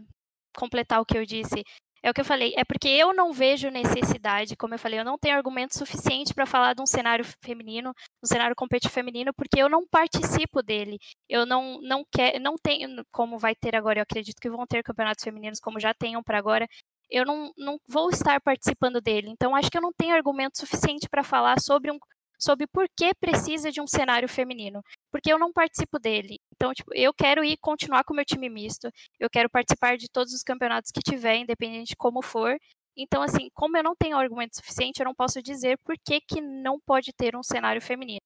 completar o que eu disse, é o que eu falei, é porque eu não vejo necessidade, como eu falei, eu não tenho argumento suficiente para falar de um cenário feminino, um cenário competitivo feminino, porque eu não participo dele. Eu não não quero, não tenho, como vai ter agora, eu acredito que vão ter campeonatos femininos como já tenham para agora. Eu não, não vou estar participando dele. Então acho que eu não tenho argumento suficiente para falar sobre um sobre por que precisa de um cenário feminino, porque eu não participo dele. Então, tipo, eu quero ir continuar com o meu time misto, eu quero participar de todos os campeonatos que tiver, independente de como for. Então, assim, como eu não tenho argumento suficiente, eu não posso dizer por que, que não pode ter um cenário feminino.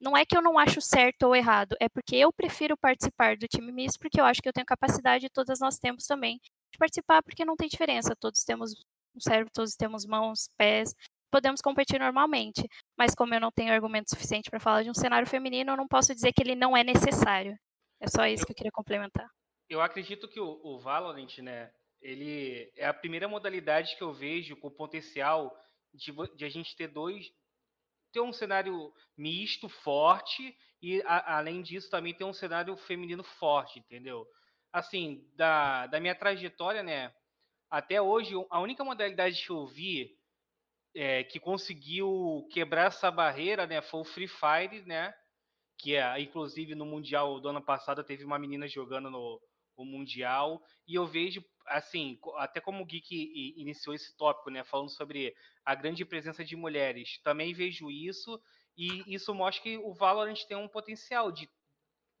Não é que eu não acho certo ou errado, é porque eu prefiro participar do time misto, porque eu acho que eu tenho capacidade, e todas nós temos também, de participar, porque não tem diferença. Todos temos um cérebro, todos temos mãos, pés, podemos competir normalmente. Mas como eu não tenho argumento suficiente para falar de um cenário feminino, eu não posso dizer que ele não é necessário. É só isso que eu queria complementar. Eu acredito que o, o Valorant, né, ele é a primeira modalidade que eu vejo com potencial de, de a gente ter dois, ter um cenário misto, forte, e a, além disso também ter um cenário feminino forte, entendeu? Assim, da, da minha trajetória, né, até hoje, a única modalidade que eu vi é, que conseguiu quebrar essa barreira, né, foi o Free Fire, né, que é, inclusive no Mundial do ano passado teve uma menina jogando no, no Mundial, e eu vejo assim, até como o Geek iniciou esse tópico, né, falando sobre a grande presença de mulheres, também vejo isso e isso mostra que o Valorant tem um potencial de,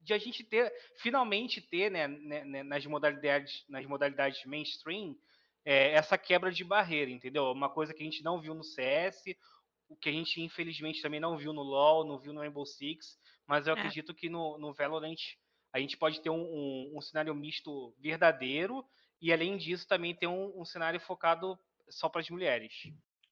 de a gente ter, finalmente ter, né, né, né nas modalidades, nas modalidades mainstream, é, essa quebra de barreira, entendeu? Uma coisa que a gente não viu no CS, o que a gente infelizmente também não viu no LoL, não viu no Rainbow Six, mas eu é. acredito que no, no Valorant a gente pode ter um, um, um cenário misto verdadeiro e além disso também tem um, um cenário focado só para as mulheres.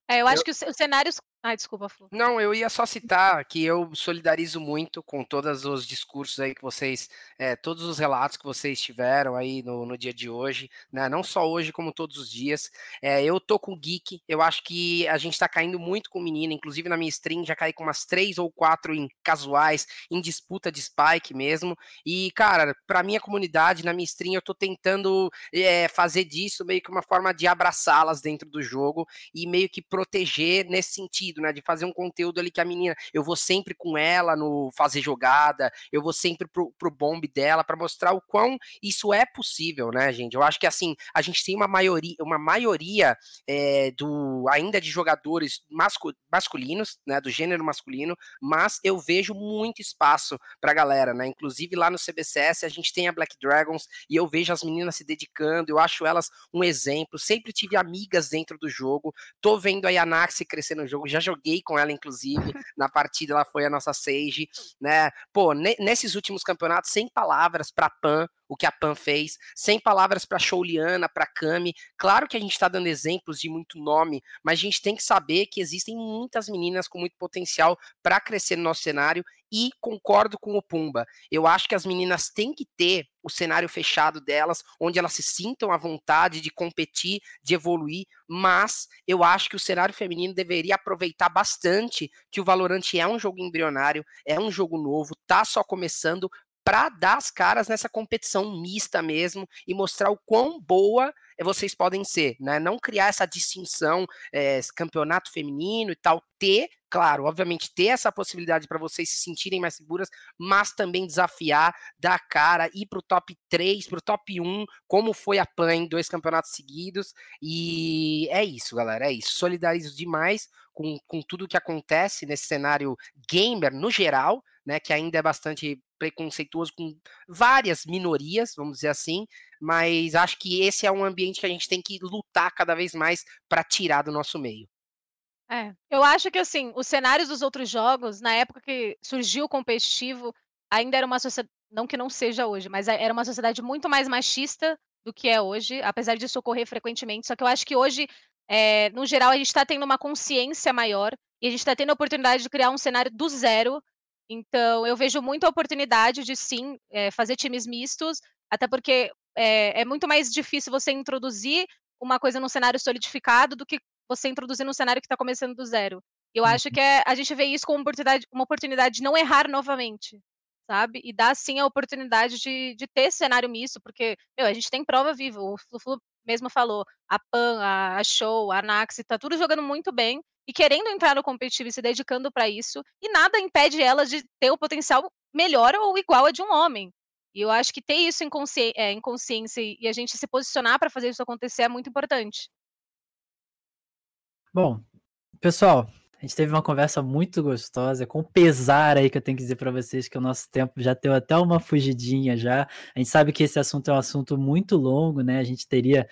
É, eu acho eu... que os cenários Ai, desculpa, Fu. Não, eu ia só citar que eu solidarizo muito com todos os discursos aí que vocês, é, todos os relatos que vocês tiveram aí no, no dia de hoje, né? Não só hoje, como todos os dias. É, eu tô com o Geek, eu acho que a gente tá caindo muito com menina, inclusive na minha stream já caí com umas três ou quatro em casuais, em disputa de spike mesmo. E, cara, pra minha comunidade, na minha stream, eu tô tentando é, fazer disso meio que uma forma de abraçá-las dentro do jogo e meio que proteger nesse sentido sentido, né? De fazer um conteúdo ali que a menina, eu vou sempre com ela no fazer jogada, eu vou sempre pro, pro bombe dela para mostrar o quão isso é possível, né, gente? Eu acho que assim, a gente tem uma maioria, uma maioria é, do ainda de jogadores mascu, masculinos, né, do gênero masculino, mas eu vejo muito espaço pra galera, né? Inclusive lá no CBCS a gente tem a Black Dragons e eu vejo as meninas se dedicando, eu acho elas um exemplo, sempre tive amigas dentro do jogo, tô vendo aí a Naxi crescer no jogo, já joguei com ela, inclusive, na partida, ela foi a nossa Sage, né? Pô, nesses últimos campeonatos, sem palavras pra Pan, o que a Pan fez, sem palavras para Shouliana, para Kami. Claro que a gente está dando exemplos de muito nome, mas a gente tem que saber que existem muitas meninas com muito potencial para crescer no nosso cenário e concordo com o Pumba. Eu acho que as meninas têm que ter o cenário fechado delas, onde elas se sintam à vontade de competir, de evoluir, mas eu acho que o cenário feminino deveria aproveitar bastante que o Valorant é um jogo embrionário, é um jogo novo, tá só começando para dar as caras nessa competição mista mesmo e mostrar o quão boa vocês podem ser, né? Não criar essa distinção, é, campeonato feminino e tal, ter, claro, obviamente ter essa possibilidade para vocês se sentirem mais seguras, mas também desafiar, dar cara, ir para o top 3, para o top 1, como foi a PAN em dois campeonatos seguidos, e é isso, galera, é isso. Solidarizo demais com, com tudo que acontece nesse cenário gamer no geral, né, que ainda é bastante preconceituoso com várias minorias, vamos dizer assim, mas acho que esse é um ambiente que a gente tem que lutar cada vez mais para tirar do nosso meio. É, eu acho que assim, os cenários dos outros jogos, na época que surgiu o competitivo, ainda era uma sociedade, não que não seja hoje, mas era uma sociedade muito mais machista do que é hoje, apesar disso ocorrer frequentemente. Só que eu acho que hoje, é, no geral, a gente está tendo uma consciência maior e a gente está tendo a oportunidade de criar um cenário do zero então, eu vejo muita oportunidade de sim é, fazer times mistos, até porque é, é, muito mais difícil você introduzir uma coisa num cenário solidificado do que você introduzir num cenário que está começando do zero. Eu uhum. acho que é, a gente vê isso como uma oportunidade, uma oportunidade de não errar novamente, sabe? E dar sim a oportunidade de, de ter cenário misto, porque meu, a gente tem prova viva. O Flu mesmo falou, a Pan, a Show, a Naxi, tá tudo jogando muito bem e querendo entrar no competitivo e se dedicando para isso, e nada impede elas de ter o potencial melhor ou igual a de um homem. E eu acho que ter isso em, consci é, em consciência e a gente se posicionar para fazer isso acontecer é muito importante. Bom, pessoal, a gente teve uma conversa muito gostosa, com pesar aí que eu tenho que dizer para vocês que o nosso tempo já deu até uma fugidinha já. A gente sabe que esse assunto é um assunto muito longo, né? A gente teria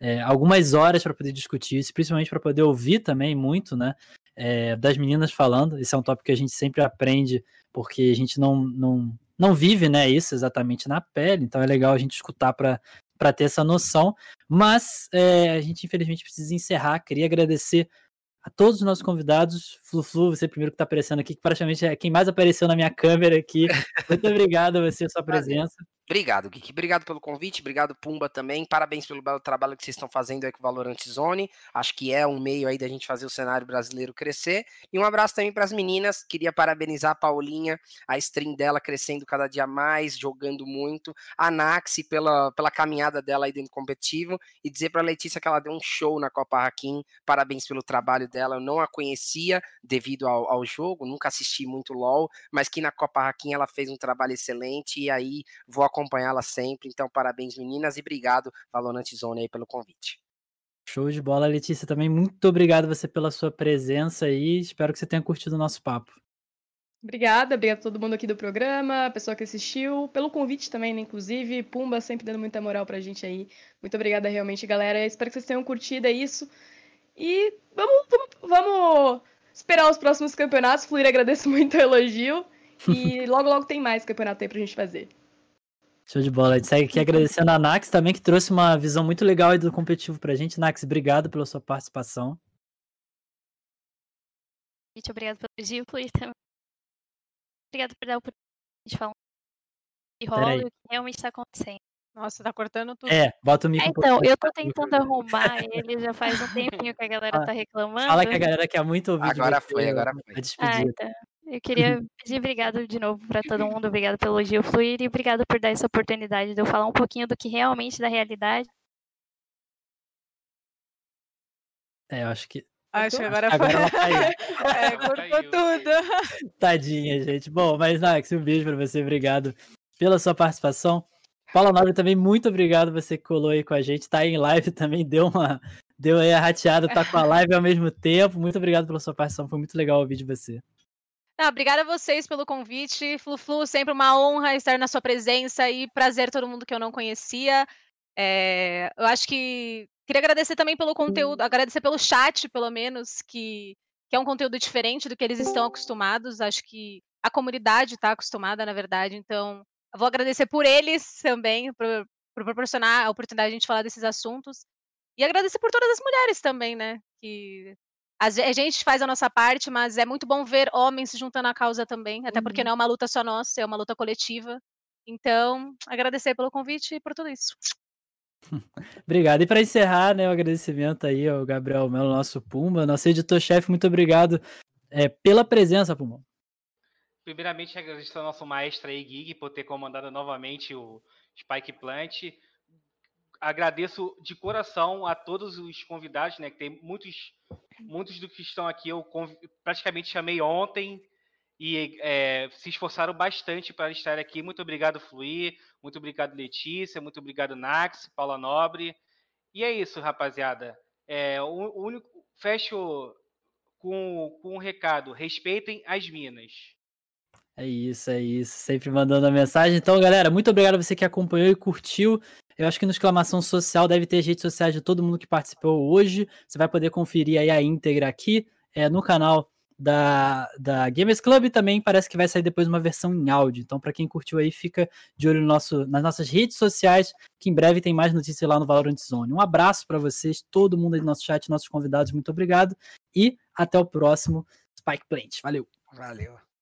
é, algumas horas para poder discutir isso, principalmente para poder ouvir também muito, né? É, das meninas falando. Esse é um tópico que a gente sempre aprende, porque a gente não, não, não vive né, isso exatamente na pele, então é legal a gente escutar para para ter essa noção, mas é, a gente infelizmente precisa encerrar. Queria agradecer a todos os nossos convidados. Flu Flu, você primeiro que está aparecendo aqui, que praticamente é quem mais apareceu na minha câmera aqui. Muito obrigado a você, a sua presença. Obrigado, Geek. Obrigado pelo convite. Obrigado, Pumba, também. Parabéns pelo belo trabalho que vocês estão fazendo aí com o Valorant Zone. Acho que é um meio aí da gente fazer o cenário brasileiro crescer. E um abraço também para as meninas. Queria parabenizar a Paulinha, a stream dela crescendo cada dia mais, jogando muito. A Naxi pela, pela caminhada dela aí dentro do competitivo. E dizer para a Letícia que ela deu um show na Copa Hakim. Parabéns pelo trabalho dela. Eu não a conhecia devido ao, ao jogo, nunca assisti muito LOL, mas que na Copa Hakim ela fez um trabalho excelente. E aí vou acompanhá-la sempre. Então, parabéns, meninas, e obrigado, Valorant Zone, aí, pelo convite. Show de bola, Letícia. Também muito obrigado você pela sua presença aí. Espero que você tenha curtido o nosso papo. Obrigada, obrigada a todo mundo aqui do programa, a pessoa que assistiu, pelo convite também, né, inclusive. Pumba sempre dando muita moral pra gente aí. Muito obrigada realmente, galera. Espero que vocês tenham curtido, é isso. E vamos, vamos, vamos esperar os próximos campeonatos. Fluir, agradeço muito o elogio. E logo, logo tem mais campeonato aí pra gente fazer. Show de bola. A gente segue aqui agradecendo a Nax também, que trouxe uma visão muito legal aí do competitivo pra gente. Nax, obrigado pela sua participação. Gente, obrigado pelo elogio, e também. Obrigado por dar a oportunidade de falar e rola o que realmente está acontecendo. Nossa, tá cortando tudo. É, bota o micro. É, então, eu tô tentando arrumar ele já faz um tempinho que a galera tá reclamando. Fala que a galera quer muito ouvir. Agora foi, agora foi. Ah, então. Eu queria pedir obrigado de novo para todo mundo, obrigado pelo elogio fluir e obrigado por dar essa oportunidade de eu falar um pouquinho do que realmente da realidade. É, eu acho que. Acho que agora, agora foi. Ela caiu. é, cortou tudo. Tadinha, gente. Bom, mas Nax, um beijo para você, obrigado pela sua participação. Paula Nobre também, muito obrigado você que colou aí com a gente, tá aí em live também, deu uma, deu aí a rateada, tá com a live ao mesmo tempo. Muito obrigado pela sua participação, foi muito legal ouvir de você. Não, obrigada a vocês pelo convite. Flu Flu, sempre uma honra estar na sua presença e prazer todo mundo que eu não conhecia. É, eu acho que queria agradecer também pelo conteúdo, agradecer pelo chat, pelo menos, que, que é um conteúdo diferente do que eles estão acostumados. Acho que a comunidade está acostumada, na verdade. Então, vou agradecer por eles também, por, por proporcionar a oportunidade de a gente falar desses assuntos. E agradecer por todas as mulheres também, né? Que a gente faz a nossa parte, mas é muito bom ver homens se juntando à causa também, até porque uhum. não é uma luta só nossa, é uma luta coletiva. Então, agradecer pelo convite e por tudo isso. obrigado. E para encerrar, né, o agradecimento aí ao Gabriel Melo, nosso Pumba, nosso editor-chefe, muito obrigado é, pela presença, Pumba. Primeiramente, agradecer ao nosso maestro aí, Gig, por ter comandado novamente o Spike Plant agradeço de coração a todos os convidados, né? Que tem muitos, muitos do que estão aqui eu praticamente chamei ontem e é, se esforçaram bastante para estar aqui. Muito obrigado, Fluir. Muito obrigado, Letícia. Muito obrigado, Nax, Paula Nobre. E é isso, rapaziada. É, o, único, fecho com, com um recado: respeitem as minas. É isso, é isso. Sempre mandando a mensagem. Então, galera, muito obrigado a você que acompanhou e curtiu. Eu acho que no Exclamação Social deve ter as redes sociais de todo mundo que participou hoje. Você vai poder conferir aí a íntegra aqui é, no canal da, da Gamers Club também parece que vai sair depois uma versão em áudio. Então, para quem curtiu aí, fica de olho no nosso, nas nossas redes sociais, que em breve tem mais notícias lá no Valorant Zone. Um abraço para vocês, todo mundo aí do nosso chat, nossos convidados, muito obrigado e até o próximo Spike Plant. Valeu! Valeu!